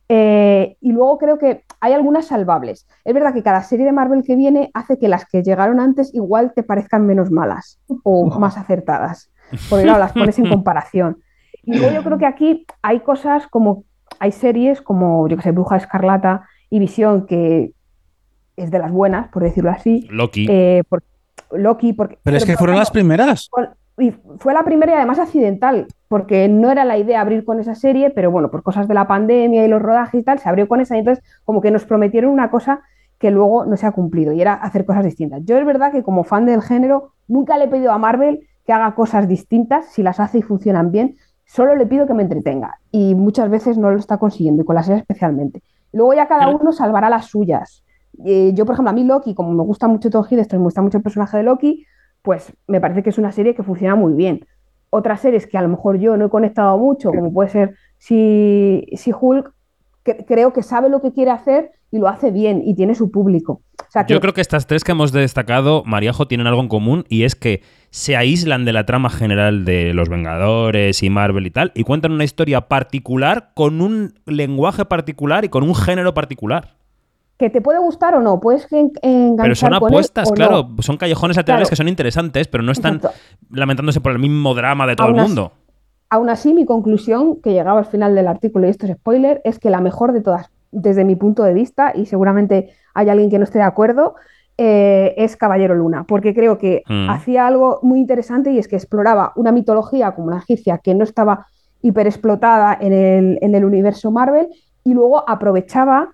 Eh, y luego creo que hay algunas salvables. Es verdad que cada serie de Marvel que viene hace que las que llegaron antes igual te parezcan menos malas o más acertadas, porque claro, las pones en [LAUGHS] comparación. Y luego yo creo que aquí hay cosas como, hay series como, yo que sé, Bruja Escarlata y Visión, que es de las buenas, por decirlo así. Loki. Eh, por- Loki, porque... Pero es que fueron las primeras. con- y fue la primera y además accidental, porque no era la idea abrir con esa serie, pero bueno, por cosas de la pandemia y los rodajes y tal, se abrió con esa y entonces como que nos prometieron una cosa que luego no se ha cumplido y era hacer cosas distintas. Yo es verdad que como fan del género nunca le he pedido a Marvel que haga cosas distintas, si las hace y funcionan bien, solo le pido que me entretenga y muchas veces no lo está consiguiendo y con la serie especialmente. Luego ya cada uno salvará las suyas. Eh, yo, por ejemplo, a mí Loki, como me gusta mucho Tom Hiddleston, me gusta mucho el personaje de Loki, pues me parece que es una serie que funciona muy bien. Otras series que a lo mejor yo no he conectado mucho, como puede ser si, si Hulk, que- creo que sabe lo que quiere hacer y lo hace bien y tiene su público. O sea, que- Yo creo que estas tres que hemos destacado, Mariajo, tienen algo en común y es que se aíslan de la trama general de los Vengadores y Marvel y tal y cuentan una historia particular con un lenguaje particular y con un género particular. Que te puede gustar o no, puedes en- enganchar Pero son con él apuestas, no. claro, son callejones laterales Claro. que son interesantes, pero no están Exacto. lamentándose por el mismo drama de todo Aún el así- mundo. Aún así, mi conclusión, que llegaba al final del artículo, y esto es spoiler, es que la mejor de todas, desde mi punto de vista, y seguramente hay alguien que no esté de acuerdo, eh, es Caballero Luna, porque creo que Mm. hacía algo muy interesante y es que exploraba una mitología como la egipcia que no estaba hiperexplotada en el, en el universo Marvel y luego aprovechaba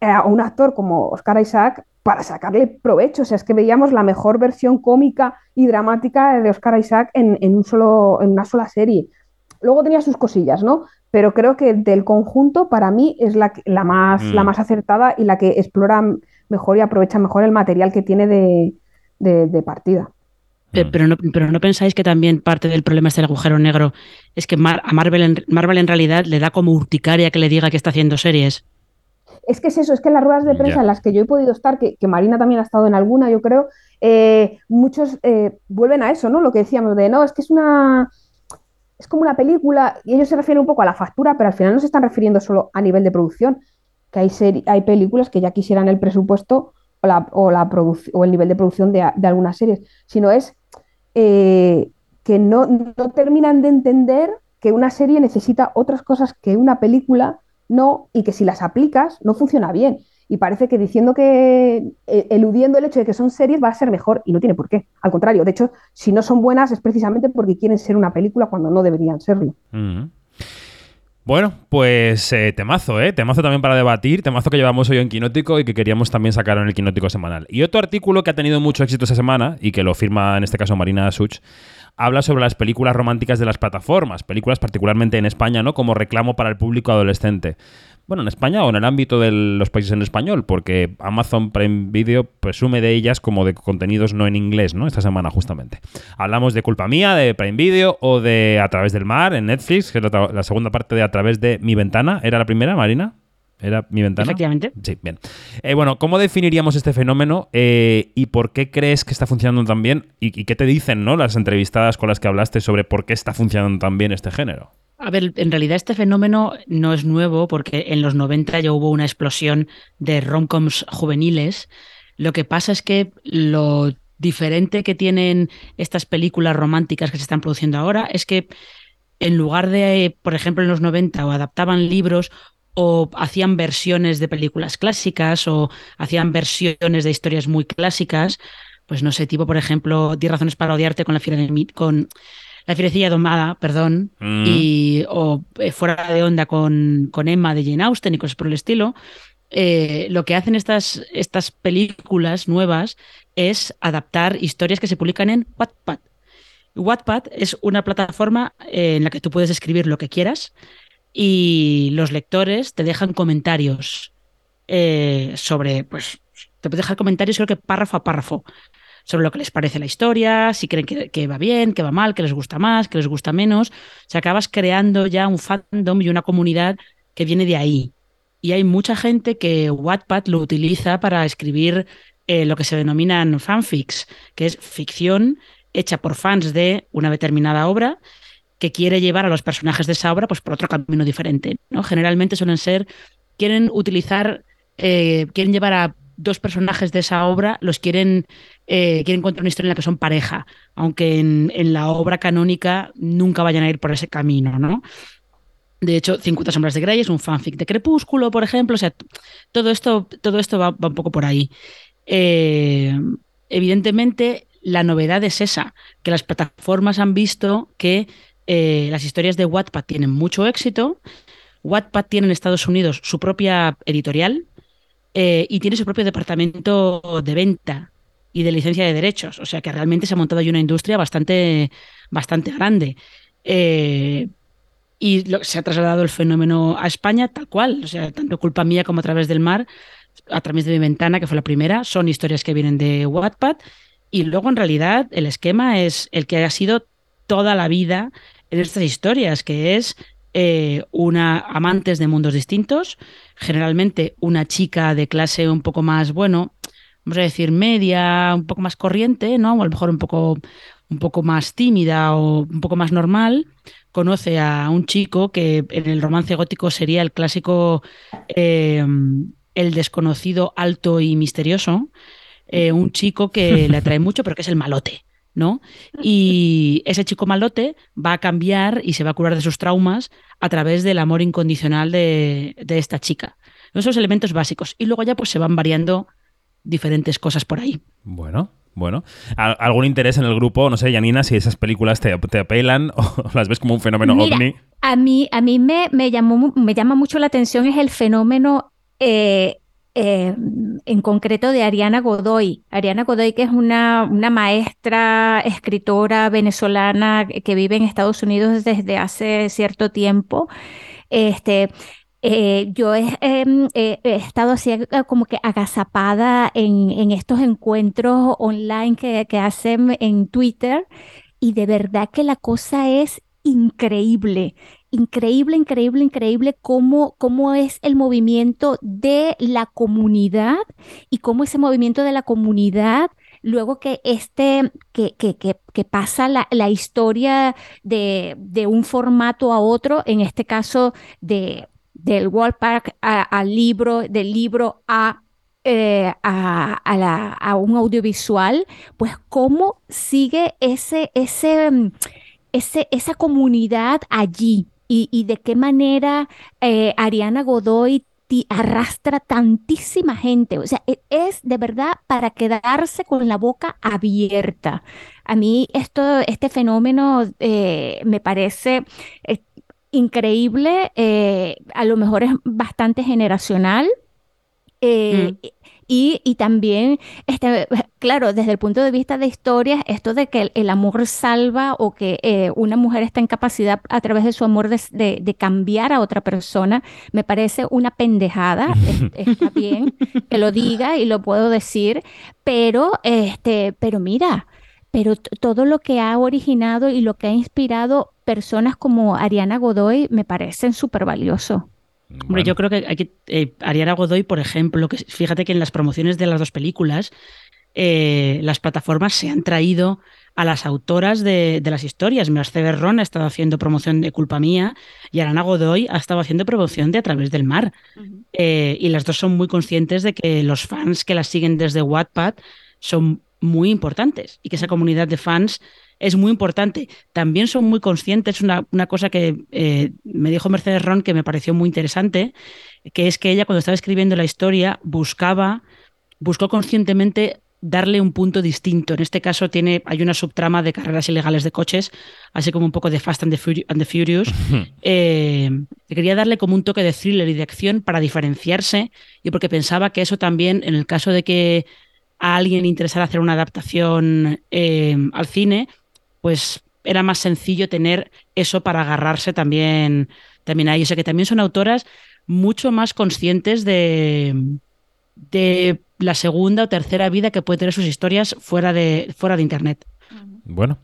a un actor como Oscar Isaac para sacarle provecho. O sea, es que veíamos la mejor versión cómica y dramática de Oscar Isaac en, en un solo, en una sola serie. Luego tenía sus cosillas, ¿no? Pero creo que del conjunto, para mí, es la, que- la, más, Mm. la más acertada y la que explora mejor y aprovecha mejor el material que tiene de, de- de partida. Eh, Pero no, pero no pensáis que también parte del problema es el agujero negro. Es que Mar- a Marvel en, Marvel en realidad le da como urticaria que le diga que está haciendo series. Es que es eso, es que en las ruedas de prensa en las que yo he podido estar, que, que Marina también ha estado en alguna, yo creo, eh, muchos eh, vuelven a eso, ¿no? Lo que decíamos de, no, es que es una... Es como una película, y ellos se refieren un poco a la factura, pero al final no se están refiriendo solo a nivel de producción, que hay, seri- hay películas que ya quisieran el presupuesto o, la, o, la o el nivel de producción de, de algunas series, sino es eh, que no, no terminan de entender que una serie necesita otras cosas que una película no, y que si las aplicas no funciona bien. Y parece que diciendo que, eh, eludiendo el hecho de que son series va a ser mejor y no tiene por qué. Al contrario, de hecho, si no son buenas es precisamente porque quieren ser una película cuando no deberían serlo. Bueno, pues eh, temazo, ¿eh? Temazo también para debatir, temazo que llevamos hoy en Quinótico y que queríamos también sacar en el Quinótico semanal. Y otro artículo que ha tenido mucho éxito esta semana y que lo firma en este caso Marina Such, habla sobre las películas románticas de las plataformas, películas particularmente en España, ¿no? Como reclamo para el público adolescente. Bueno, en España o en el ámbito de los países en español, porque Amazon Prime Video presume de ellas como de contenidos no en inglés, ¿no? Esta semana justamente. Hablamos de Culpa Mía, de Prime Video o de A través del mar en Netflix, que es la, la segunda parte de A través de Mi Ventana. ¿Era la primera, Marina? ¿Era Mi Ventana? Efectivamente. Sí, bien. Eh, bueno, ¿cómo definiríamos este fenómeno eh, y por qué crees que está funcionando tan bien? ¿Y, y qué te dicen ¿no? las entrevistadas con las que hablaste sobre por qué está funcionando tan bien este género? A ver, en realidad este fenómeno no es nuevo porque en los 90 ya hubo una explosión de romcoms juveniles. Lo que pasa es que lo diferente que tienen estas películas románticas que se están produciendo ahora es que en lugar de, por ejemplo, en los 90 o adaptaban libros o hacían versiones de películas clásicas o hacían versiones de historias muy clásicas, pues no sé, tipo, por ejemplo, 10 razones para odiarte con la fiera de con la fierecilla domada, perdón, Mm. y o eh, fuera de onda con, con Emma de Jane Austen y cosas por el estilo. eh, lo que hacen estas, estas películas nuevas es adaptar historias que se publican en Wattpad. Wattpad es una plataforma eh, en la que tú puedes escribir lo que quieras y los lectores te dejan comentarios eh, sobre, pues, te puedes dejar comentarios creo que párrafo a párrafo sobre lo que les parece la historia, si creen que, va bien, que va mal, que les gusta más, que les gusta menos. O sea, acabas creando ya un fandom y una comunidad que viene de ahí. Y hay mucha gente que Wattpad lo utiliza para escribir eh, lo que se denominan fanfics, que es ficción hecha por fans de una determinada obra que quiere llevar a los personajes de esa obra pues, por otro camino diferente. ¿no? Generalmente suelen ser, quieren utilizar, eh, quieren llevar a dos personajes de esa obra los quieren, eh, quieren contar una historia en la que son pareja, aunque en, la obra canónica nunca vayan a ir por ese camino, ¿no? De hecho, 50 sombras de Grey es un fanfic de Crepúsculo, por ejemplo. O sea, todo esto, todo esto va, va un poco por ahí. Eh, evidentemente, la novedad es esa, que las plataformas han visto que eh, las historias de Wattpad tienen mucho éxito. Wattpad tiene en Estados Unidos su propia editorial eh, y tiene su propio departamento de venta y de licencia de derechos. O sea que realmente se ha montado ahí una industria bastante, bastante grande. Eh, y lo, se ha trasladado el fenómeno a España tal cual, o sea, tanto culpa mía como a través del mar, a través de mi ventana, que fue la primera, son historias que vienen de Wattpad. Y luego, en realidad, el esquema es el que ha sido toda la vida en estas historias, que es eh, una amantes de mundos distintos, generalmente una chica de clase un poco más, bueno, vamos a decir, media, un poco más corriente, ¿no? O a lo mejor un poco, un poco más tímida o un poco más normal, conoce a un chico que en el romance gótico sería el clásico eh, el desconocido alto y misterioso, eh, un chico que le atrae mucho, pero que es el malote. ¿No? Y ese chico malote va a cambiar y se va a curar de sus traumas a través del amor incondicional de, de esta chica. Esos elementos básicos. Y luego ya pues se van variando diferentes cosas por ahí. Bueno, bueno, ¿algún interés en el grupo? No sé, Janina, si esas películas te, te apelan [LAUGHS] o las ves como un fenómeno Mira, ovni. A mí, a mí me, me, llamó, me llama mucho la atención es el fenómeno eh, eh, en concreto de Ariana Godoy. Ariana Godoy, que es una, una maestra, escritora venezolana que vive en Estados Unidos desde hace cierto tiempo. Este, eh, yo he, eh, he, estado así como que agazapada en, en estos encuentros online que, que, hacen en Twitter y de verdad que la cosa es increíble, increíble, increíble, increíble cómo, cómo es el movimiento de la comunidad y cómo ese movimiento de la comunidad luego que este, que, que, que, pasa la, la historia de, de, un formato a otro, en este caso de, del Wallpark al libro, del libro a, eh, a, a, un audiovisual, pues cómo sigue ese, ese, ese, esa comunidad allí y, y de qué manera eh, Ariana Godoy arrastra tantísima gente. O sea, es de verdad para quedarse con la boca abierta. A mí esto, este fenómeno eh, me parece eh, increíble, eh, a lo mejor es bastante generacional. Mm. Y, y, también, este, claro, desde el punto de vista de historias, esto de que el, el amor salva o que eh, una mujer está en capacidad a través de su amor de, de, de cambiar a otra persona, me parece una pendejada. [LAUGHS] está bien que lo diga y lo puedo decir, pero, este, pero mira, pero todo lo que ha originado y lo que ha inspirado personas como Ariana Godoy me parecen súper valioso. Bueno. Hombre, yo creo que hay que. Eh, Ariana Godoy, por ejemplo, que fíjate que en las promociones de las dos películas, eh, las plataformas se han traído a las autoras de, de las historias. Mercedes Ron ha estado haciendo promoción de Culpa Mía y Ariana Godoy ha estado haciendo promoción de A través del mar. Uh -huh. eh, y las dos son muy conscientes de que los fans que las siguen desde Wattpad son muy importantes y que esa comunidad de fans es muy importante. También son muy conscientes, una, una cosa que eh, me dijo Mercedes Ron que me pareció muy interesante, que es que ella cuando estaba escribiendo la historia buscaba, buscó conscientemente darle un punto distinto. En este caso tiene, hay una subtrama de carreras ilegales de coches, así como un poco de Fast and the, Furi and the Furious. [LAUGHS] eh, quería darle como un toque de thriller y de acción para diferenciarse y porque pensaba que eso también, en el caso de que a alguien interesara hacer una adaptación eh, al cine, pues era más sencillo tener eso para agarrarse también, también ahí. O sea que también son autoras mucho más conscientes de, de la segunda o tercera vida que puede tener sus historias fuera de, fuera de Internet. Bueno,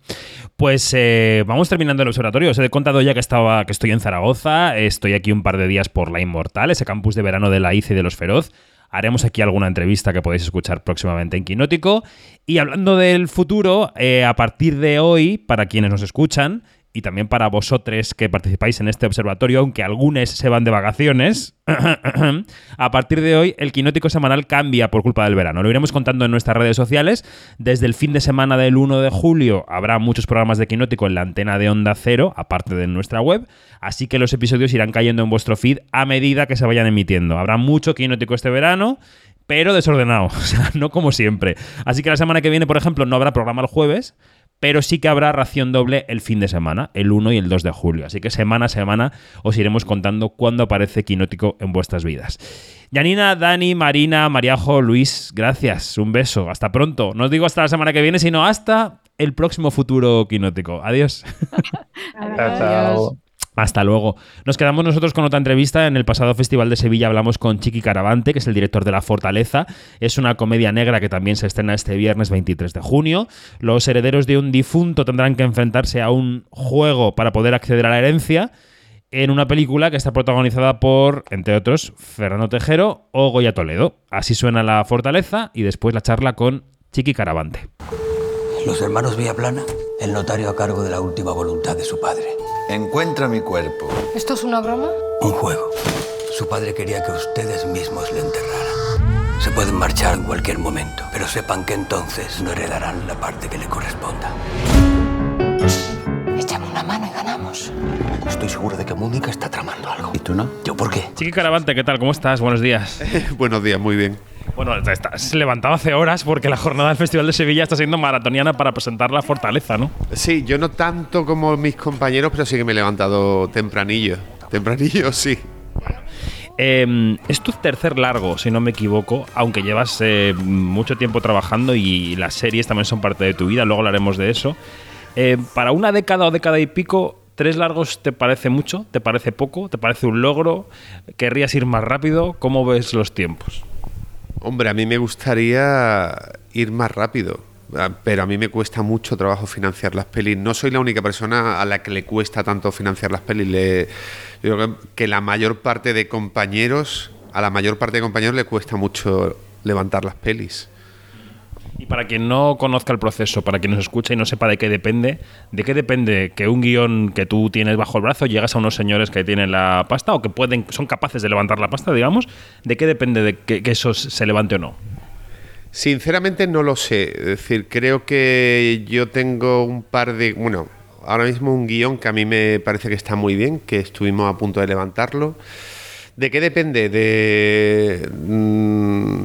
pues eh, vamos terminando el observatorio. Os he contado ya que estaba, que estoy en Zaragoza, estoy aquí un par de días por la Inmortal, ese campus de verano de la ICE y de los Feroz. Haremos aquí alguna entrevista que podéis escuchar próximamente en Quinótico. Y hablando del futuro, eh, a partir de hoy, para quienes nos escuchan, y también para vosotros que participáis en este observatorio, aunque algunos se van de vacaciones. [CLEARS THROAT] a partir de hoy, el quinótico semanal cambia por culpa del verano. Lo iremos contando en nuestras redes sociales. Desde el fin de semana del 1 de julio habrá muchos programas de quinótico en la antena de Onda Cero, aparte de nuestra web. Así que los episodios irán cayendo en vuestro feed a medida que se vayan emitiendo. Habrá mucho quinótico este verano pero desordenado, [LAUGHS] o sea, no como siempre. Así que la semana que viene, por ejemplo, no habrá programa el jueves, pero sí que habrá ración doble el fin de semana, el 1 y el 2 de julio. Así que semana a semana os iremos contando cuándo aparece Quinótico en vuestras vidas. Yanina, Dani, Marina, Mariajo, Luis, gracias. Un beso. Hasta pronto. No os digo hasta la semana que viene, sino hasta el próximo futuro Quinótico. Adiós. [LAUGHS] Chao, chao. Hasta luego. Nos quedamos nosotros con otra entrevista. En el pasado Festival de Sevilla hablamos con Chiqui Caravante, que es el director de La Fortaleza. Es una comedia negra que también se estrena este viernes 23 de junio. Los herederos de un difunto tendrán que enfrentarse a un juego para poder acceder a la herencia en una película que está protagonizada por, entre otros, Fernando Tejero o Goya Toledo. Así suena La Fortaleza y después la charla con Chiqui Caravante. Los hermanos Villaplana, el notario a cargo de la última voluntad de su padre. Encuentra mi cuerpo. ¿Esto es una broma? Un juego. Su padre quería que ustedes mismos le enterraran. Se pueden marchar en cualquier momento, pero sepan que entonces no heredarán la parte que le corresponda. Échame una mano y ganamos. Estoy seguro de que Mónica está tramando algo. ¿Y tú no? ¿Yo por qué? Chiqui Caravante, ¿qué tal? ¿Cómo estás? Buenos días. [LAUGHS] Buenos días, muy bien. Bueno, te estás levantado hace horas porque la jornada del Festival de Sevilla está siendo maratoniana para presentar la fortaleza, ¿no? Sí, yo no tanto como mis compañeros, pero sí que me he levantado tempranillo. Tempranillo, sí. Eh, es tu tercer largo, si no me equivoco, aunque llevas eh, mucho tiempo trabajando y las series también son parte de tu vida, luego hablaremos de eso. Eh, para una década o década y pico, ¿tres largos te parece mucho? ¿Te parece poco? ¿Te parece un logro? ¿Querrías ir más rápido? ¿Cómo ves los tiempos? Hombre, a mí me gustaría ir más rápido, ah, pero a mí me cuesta mucho trabajo financiar las pelis. No soy la única persona a la que le cuesta tanto financiar las pelis. Le- yo creo que- que la mayor parte de compañeros, a la mayor parte de compañeros le cuesta mucho levantar las pelis. Y para quien no conozca el proceso, para quien nos escucha y no sepa de qué depende, ¿de qué depende que un guion que tú tienes bajo el brazo llegas a unos señores que tienen la pasta o que pueden, son capaces de levantar la pasta, digamos? ¿De qué depende de que, que eso se levante o no? Sinceramente no lo sé. Es decir, creo que yo tengo un par de... Bueno, ahora mismo un guion que a mí me parece que está muy bien, que estuvimos a punto de levantarlo. ¿De qué depende? De, mm,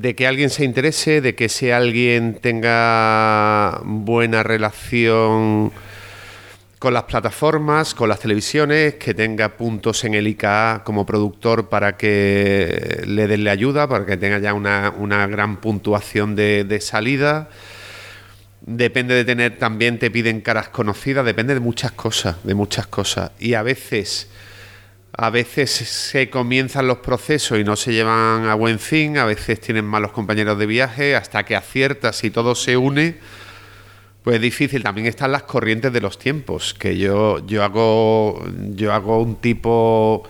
de que alguien se interese, de que ese alguien tenga buena relación con las plataformas, con las televisiones, que tenga puntos en el IKA como productor para que le den la ayuda, para que tenga ya una, una gran puntuación de, de salida. Depende de tener, también te piden caras conocidas, depende de muchas cosas, de muchas cosas. Y a veces, a veces se comienzan los procesos y no se llevan a buen fin, a veces tienen malos compañeros de viaje, hasta que aciertas y todo se une. Pues es difícil, también están las corrientes de los tiempos, que yo, yo hago yo hago un tipo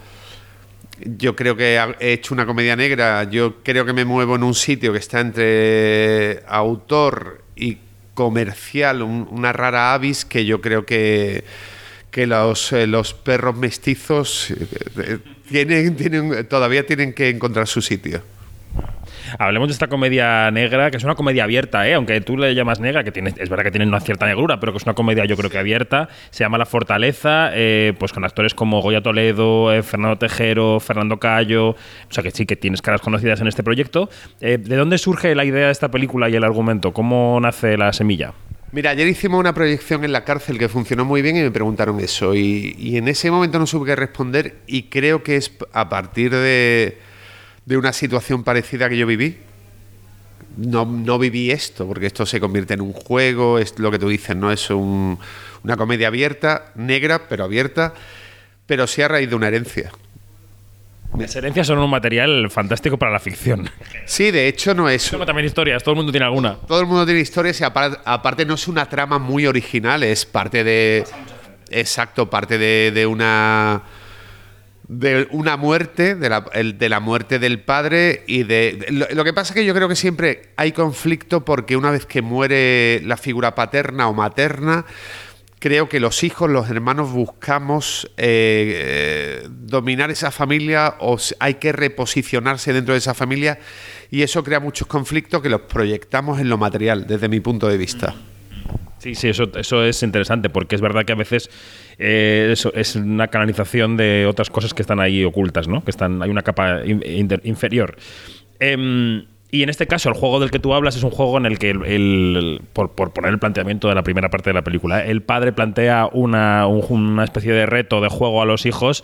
yo creo que he hecho una comedia negra, yo creo que me muevo en un sitio que está entre autor y comercial, un- una rara avis que yo creo que que los, eh, los perros mestizos eh, eh, tienen, tienen, todavía tienen que encontrar su sitio. Hablemos de esta comedia negra, que es una comedia abierta, ¿eh? aunque tú le llamas negra, que tiene, es verdad que tiene una cierta negrura, pero que es una comedia yo creo que abierta. Se llama La Fortaleza, eh, pues con actores como Goya Toledo, eh, Fernando Tejero, Fernando Cayo, o sea que sí que tienes caras conocidas en este proyecto. Eh, ¿De dónde surge la idea de esta película y el argumento? ¿Cómo nace la semilla? Mira, ayer hicimos una proyección en la cárcel que funcionó muy bien y me preguntaron eso. Y, en ese momento no supe qué responder y creo que es a partir de, de una situación parecida que yo viví. No, no viví esto, porque esto se convierte en un juego, es lo que tú dices, ¿no? Es un- una comedia abierta, negra, pero abierta, pero sí a raíz de una herencia. Las herencias son un material fantástico para la ficción. Sí, de hecho no es... Como también historias, todo el mundo tiene alguna. Todo el mundo tiene historias y apar- aparte no es una trama muy original, es parte de... Exacto, parte de, de una... De una muerte, de la, el- de la muerte del padre y de... Lo, lo que pasa es que yo creo que siempre hay conflicto porque una vez que muere la figura paterna o materna, creo que los hijos, los hermanos buscamos eh, dominar esa familia o hay que reposicionarse dentro de esa familia y eso crea muchos conflictos que los proyectamos en lo material, desde mi punto de vista. Sí, sí, eso, eso es interesante, porque es verdad que a veces eh, eso es una canalización de otras cosas que están ahí ocultas, ¿no? Que están, hay una capa in- inter- inferior. Y en este caso, el juego del que tú hablas es un juego en el que, el, por, por poner el planteamiento de la primera parte de la película, ¿eh? el padre plantea una, un- una especie de reto de juego a los hijos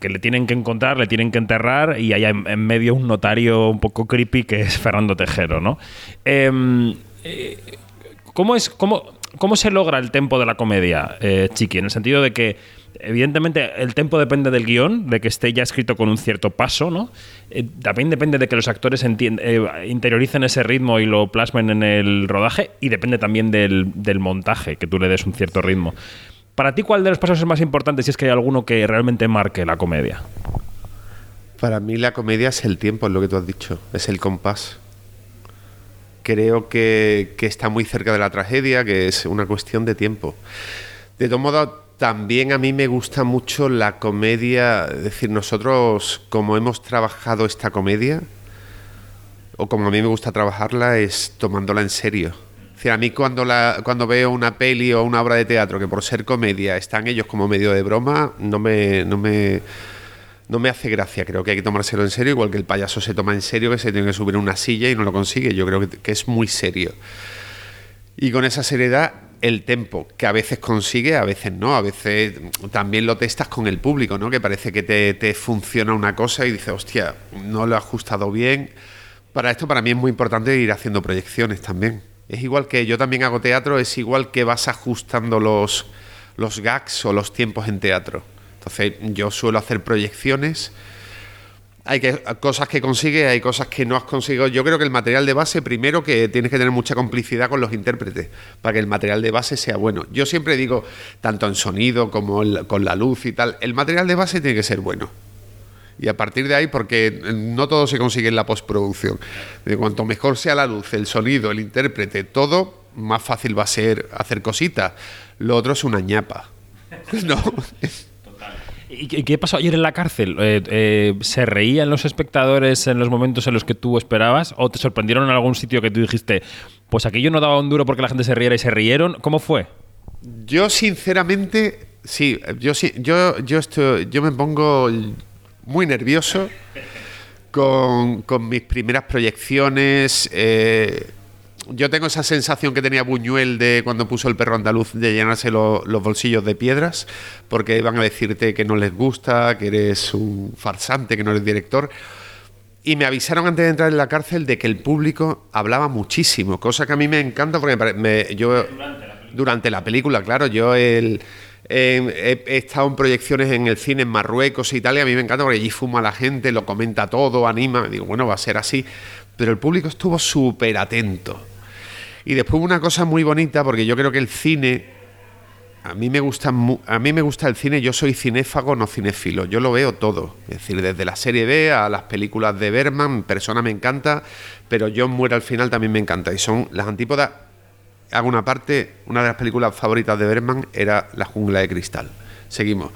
que le tienen que encontrar, le tienen que enterrar y hay en, en medio un notario un poco creepy que es Fernando Tejero, ¿no? Em, eh, ¿Cómo es, cómo, cómo se logra el tempo de la comedia, eh, Chiqui? En el sentido de que, evidentemente, el tempo depende del guion, de que esté ya escrito con un cierto paso, ¿no? Eh, también depende de que los actores eh, interioricen ese ritmo y lo plasmen en el rodaje, y depende también del, montaje, que tú le des un cierto ritmo. Para ti, ¿cuál de los pasos es más importante si es que hay alguno que realmente marque la comedia? Para mí la comedia es el tiempo, es lo que tú has dicho, es el compás. Creo que está muy cerca de la tragedia, que es una cuestión de tiempo. De todo modo, también a mí me gusta mucho la comedia, es decir, nosotros como hemos trabajado esta comedia, o como a mí me gusta trabajarla, es tomándola en serio. Es decir, a mí cuando, la, cuando veo una peli o una obra de teatro que por ser comedia están ellos como medio de broma, no me, no me, no me hace gracia. Creo que hay que tomárselo en serio, igual que el payaso se toma en serio que se tiene que subir a una silla y no lo consigue. Yo creo que, que es muy serio. Y con esa seriedad, el tempo, que a veces consigue, a veces no. A veces también lo testas con el público, ¿no? Que parece que te, te funciona una cosa y dices, hostia, no lo he ajustado bien. Para esto, para mí es muy importante ir haciendo proyecciones también. Es igual que yo también hago teatro, es igual que vas ajustando los, los gags o los tiempos en teatro. Entonces, yo suelo hacer proyecciones. Hay que, cosas que consigue, hay cosas que no has conseguido. Yo creo que el material de base, primero que tienes que tener mucha complicidad con los intérpretes para que el material de base sea bueno. Yo siempre digo, tanto en sonido como con la luz y tal, el material de base tiene que ser bueno. Y a partir de ahí, porque no todo se consigue en la postproducción. De cuanto mejor sea la luz, el sonido, el intérprete, todo, más fácil va a ser hacer cositas. Lo otro es una ñapa. [LAUGHS] No. ¿Y qué- pasó ayer en la cárcel? Eh, eh, ¿Se reían los espectadores en los momentos en los que tú esperabas? ¿O te sorprendieron en algún sitio que tú dijiste, pues aquí yo no daba un duro porque la gente se riera y se rieron? ¿Cómo fue? Yo sinceramente, sí, yo yo, yo yo me pongo muy nervioso con, con mis primeras proyecciones. eh, yo tengo esa sensación que tenía Buñuel de cuando puso el perro andaluz de llenarse lo- los bolsillos de piedras, porque van a decirte que no les gusta, que eres un farsante, que no eres director. Y me avisaron antes de entrar en la cárcel de que el público hablaba muchísimo, cosa que a mí me encanta porque me me- yo durante la película, claro, yo he, estado en proyecciones en el cine en Marruecos e Italia, a mí me encanta porque allí fuma la gente, lo comenta todo, anima, digo, bueno, va a ser así, pero el público estuvo súper atento. Y después una cosa muy bonita porque yo creo que el cine a mí me gusta a mí me gusta el cine, yo soy cinéfago, no cinéfilo, yo lo veo todo, es decir, desde la serie B a las películas de Berman, Persona me encanta, pero John muere al final también me encanta y son las antípodas. Hago una parte, una de las películas favoritas de Berman era La jungla de cristal. Seguimos.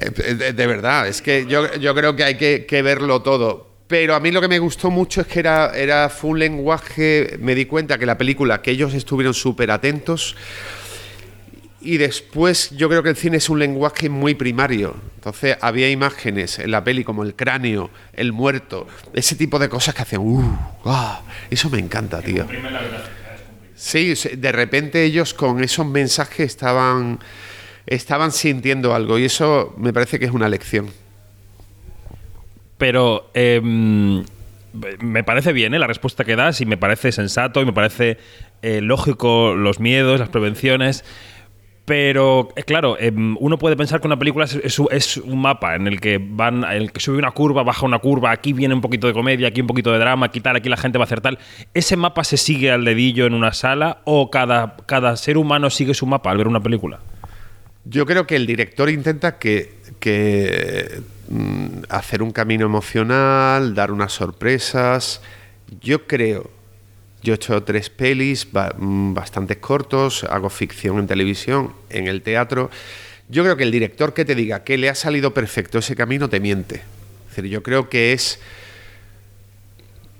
Eh, De, verdad, es que yo, yo creo que hay que verlo todo. Pero a mí lo que me gustó mucho es que era, era fue un lenguaje, me di cuenta que la película, que ellos estuvieron súper atentos, y después yo creo que el cine es un lenguaje muy primario. Entonces había imágenes en la peli como el cráneo, el muerto, ese tipo de cosas que hacían, uh, ah, eso me encanta, tío. Sí, de repente ellos con esos mensajes estaban, estaban sintiendo algo y eso me parece que es una lección. Pero em, me parece bien ¿eh? la respuesta que das y me parece sensato y me parece eh, lógico los miedos, las prevenciones. Pero, eh, claro, em, uno puede pensar que una película es, es- un mapa en el que van, en el que sube una curva, baja una curva, aquí viene un poquito de comedia, aquí un poquito de drama, aquí tal, aquí la gente va a hacer tal. ¿Ese mapa se sigue al dedillo en una sala o cada, cada ser humano sigue su mapa al ver una película? Yo creo que el director intenta que, que, hacer un camino emocional, dar unas sorpresas. Yo creo Yo he hecho tres pelis, mm, bastantes cortos, hago ficción en televisión, en el teatro. Yo creo que el director que te diga que le ha salido perfecto ese camino te miente. Yo creo que es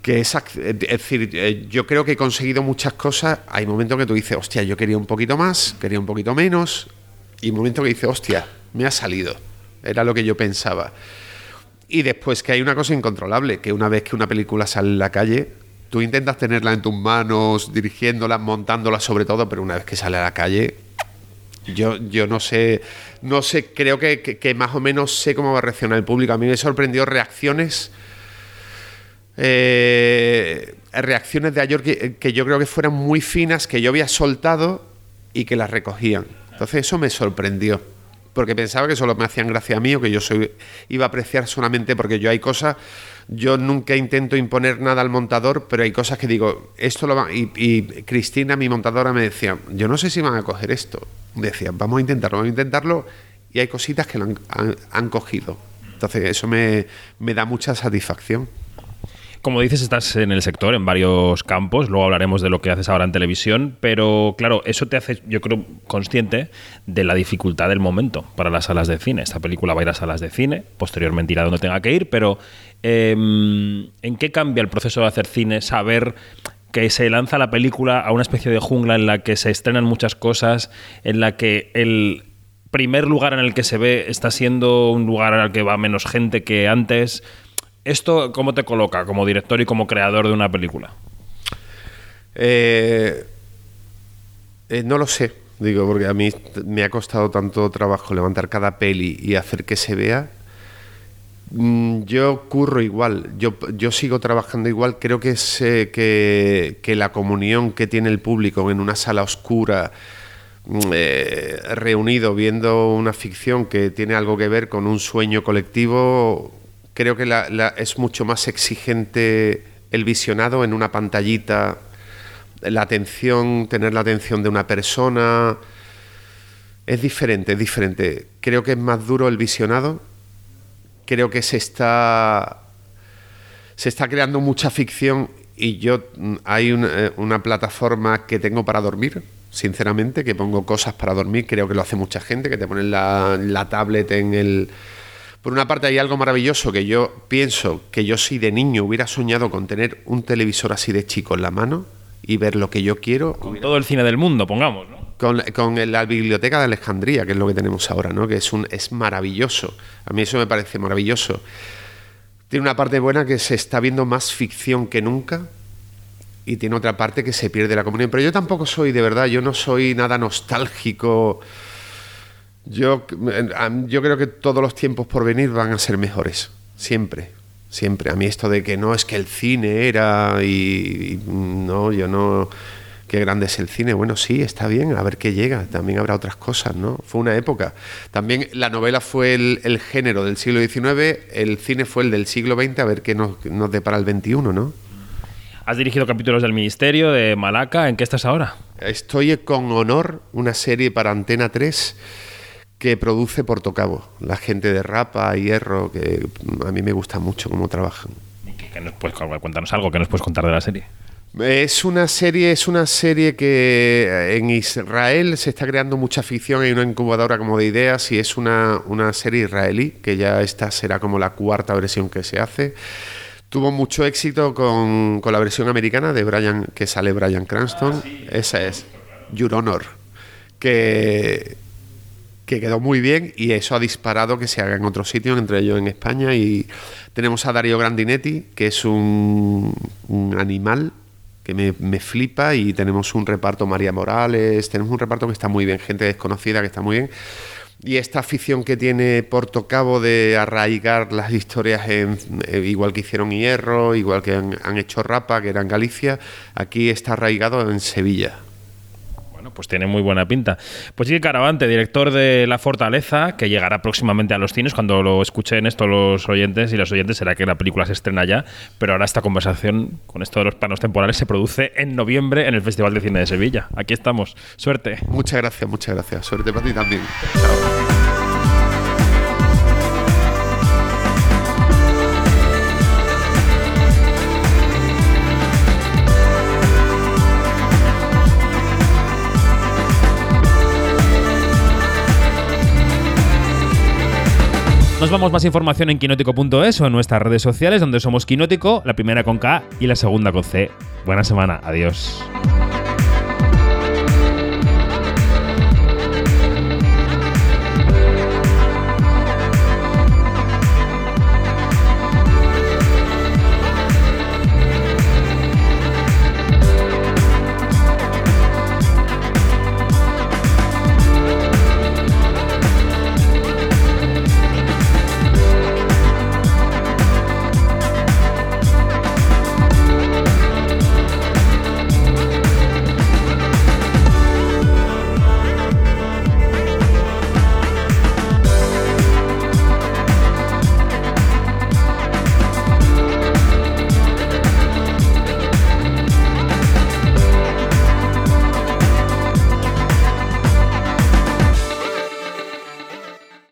que es, es decir, eh, yo creo que he conseguido muchas cosas. Hay momentos que tú dices, hostia, yo quería un poquito más, quería un poquito menos, y momentos que dices, hostia, me ha salido. Era lo que yo pensaba. Y después que hay una cosa incontrolable, que una vez que una película sale en la calle, tú intentas tenerla en tus manos, dirigiéndola, montándola sobre todo, pero una vez que sale a la calle, yo, yo no sé, no sé, creo que, que- más o menos sé cómo va a reaccionar el público. A mí me sorprendió reacciones, eh, reacciones de ayer que, que yo creo que fueran muy finas, que yo había soltado y que las recogían. Entonces eso me sorprendió, porque pensaba que solo me hacían gracia a mí o que yo soy, iba a apreciar solamente porque yo hay cosas, yo nunca intento imponer nada al montador, pero hay cosas que digo, esto lo va, y, Cristina, mi montadora, me decía, yo no sé si van a coger esto. Decía, vamos a intentarlo, vamos a intentarlo, y hay cositas que lo han, han- han cogido. Entonces eso me, me da mucha satisfacción. Como dices, estás en el sector, en varios campos. Luego hablaremos de lo que haces ahora en televisión. Pero claro, eso te hace, yo creo, consciente de la dificultad del momento para las salas de cine. Esta película va a ir a salas de cine, posteriormente irá donde tenga que ir. Pero, eh, ¿en qué cambia el proceso de hacer cine? Saber que se lanza la película a una especie de jungla en la que se estrenan muchas cosas, en la que el primer lugar en el que se ve está siendo un lugar al que va menos gente que antes. ¿Esto cómo te coloca como director y como creador de una película? Eh, eh, no lo sé, digo, porque a mí me ha costado tanto trabajo levantar cada peli y hacer que se vea. Mm, Yo curro igual, yo, yo sigo trabajando igual. Creo que, es, que, que la comunión que tiene el público en una sala oscura, mm, eh, reunido viendo una ficción que tiene algo que ver con un sueño colectivo, creo que la- es mucho más exigente el visionado en una pantallita, la atención, tener la atención de una persona. Es diferente, es diferente. Creo que es más duro el visionado. Creo que se está. Se está creando mucha ficción y yo mm, hay una, eh, una plataforma que tengo para dormir, sinceramente, que pongo cosas para dormir. Creo que lo hace mucha gente, que te ponen la, la tablet en el. Por una parte hay algo maravilloso que yo pienso que yo si de niño hubiera soñado con tener un televisor así de chico en la mano y ver lo que yo quiero. Con todo el cine del mundo, pongamos, ¿no? Con, con la biblioteca de Alejandría, que es lo que tenemos ahora, ¿no? Que es un es maravilloso. A mí eso me parece maravilloso. Tiene una parte buena que se está viendo más ficción que nunca y tiene otra parte que se pierde la comunión. Pero yo tampoco soy, de verdad, yo no soy nada nostálgico. Yo, yo creo que todos los tiempos por venir van a ser mejores, siempre, siempre. A mí esto de que no es que el cine era y, y no, yo no, qué grande es el cine. Bueno, sí, está bien, a ver qué llega. También habrá otras cosas, ¿no? Fue una época. También la novela fue el, el género del siglo XIX, el cine fue el del siglo XX, a ver qué nos, nos depara el XXI, ¿no? Has dirigido capítulos del Ministerio, de Malaca. ¿En qué estás ahora? Estoy con honor una serie para Antena 3 que produce Portocabo, la gente de Rapa, Hierro, que a mí me gusta mucho cómo trabajan. ¿Qué nos puedes, cuéntanos algo que nos puedes contar de la serie. Es una serie, es una serie que en Israel se está creando mucha ficción, hay una incubadora como de ideas y es una, una serie israelí, que ya esta será como la cuarta versión que se hace. Tuvo mucho éxito con, con la versión americana de Brian, que sale Brian Cranston. Ah, sí. Esa es, Your Honor. Que, que quedó muy bien y eso ha disparado que se haga en otros sitios, entre ellos en España. Y tenemos a Dario Grandinetti, que es un, animal que me, me, flipa y tenemos un reparto María Morales, tenemos un reparto que está muy bien, gente desconocida que está muy bien. Y esta afición que tiene Porto Cabo de arraigar las historias en, igual que hicieron Hierro, igual que han, han hecho Rapa, que era en Galicia, aquí está arraigado en Sevilla. Pues tiene muy buena pinta. Pues sí, Caravante, director de La Fortaleza, que llegará próximamente a los cines. Cuando lo escuchen esto los oyentes y los oyentes, será que la película se estrena ya. Pero ahora esta conversación con esto de los planos temporales se produce en noviembre en el Festival de Cine de Sevilla. Aquí estamos. Suerte. Muchas gracias, muchas gracias. Suerte para ti también. Chao. Nos vamos más información en quinótico.es o en nuestras redes sociales donde somos Quinótico, la primera con K y la segunda con C. Buena semana, adiós.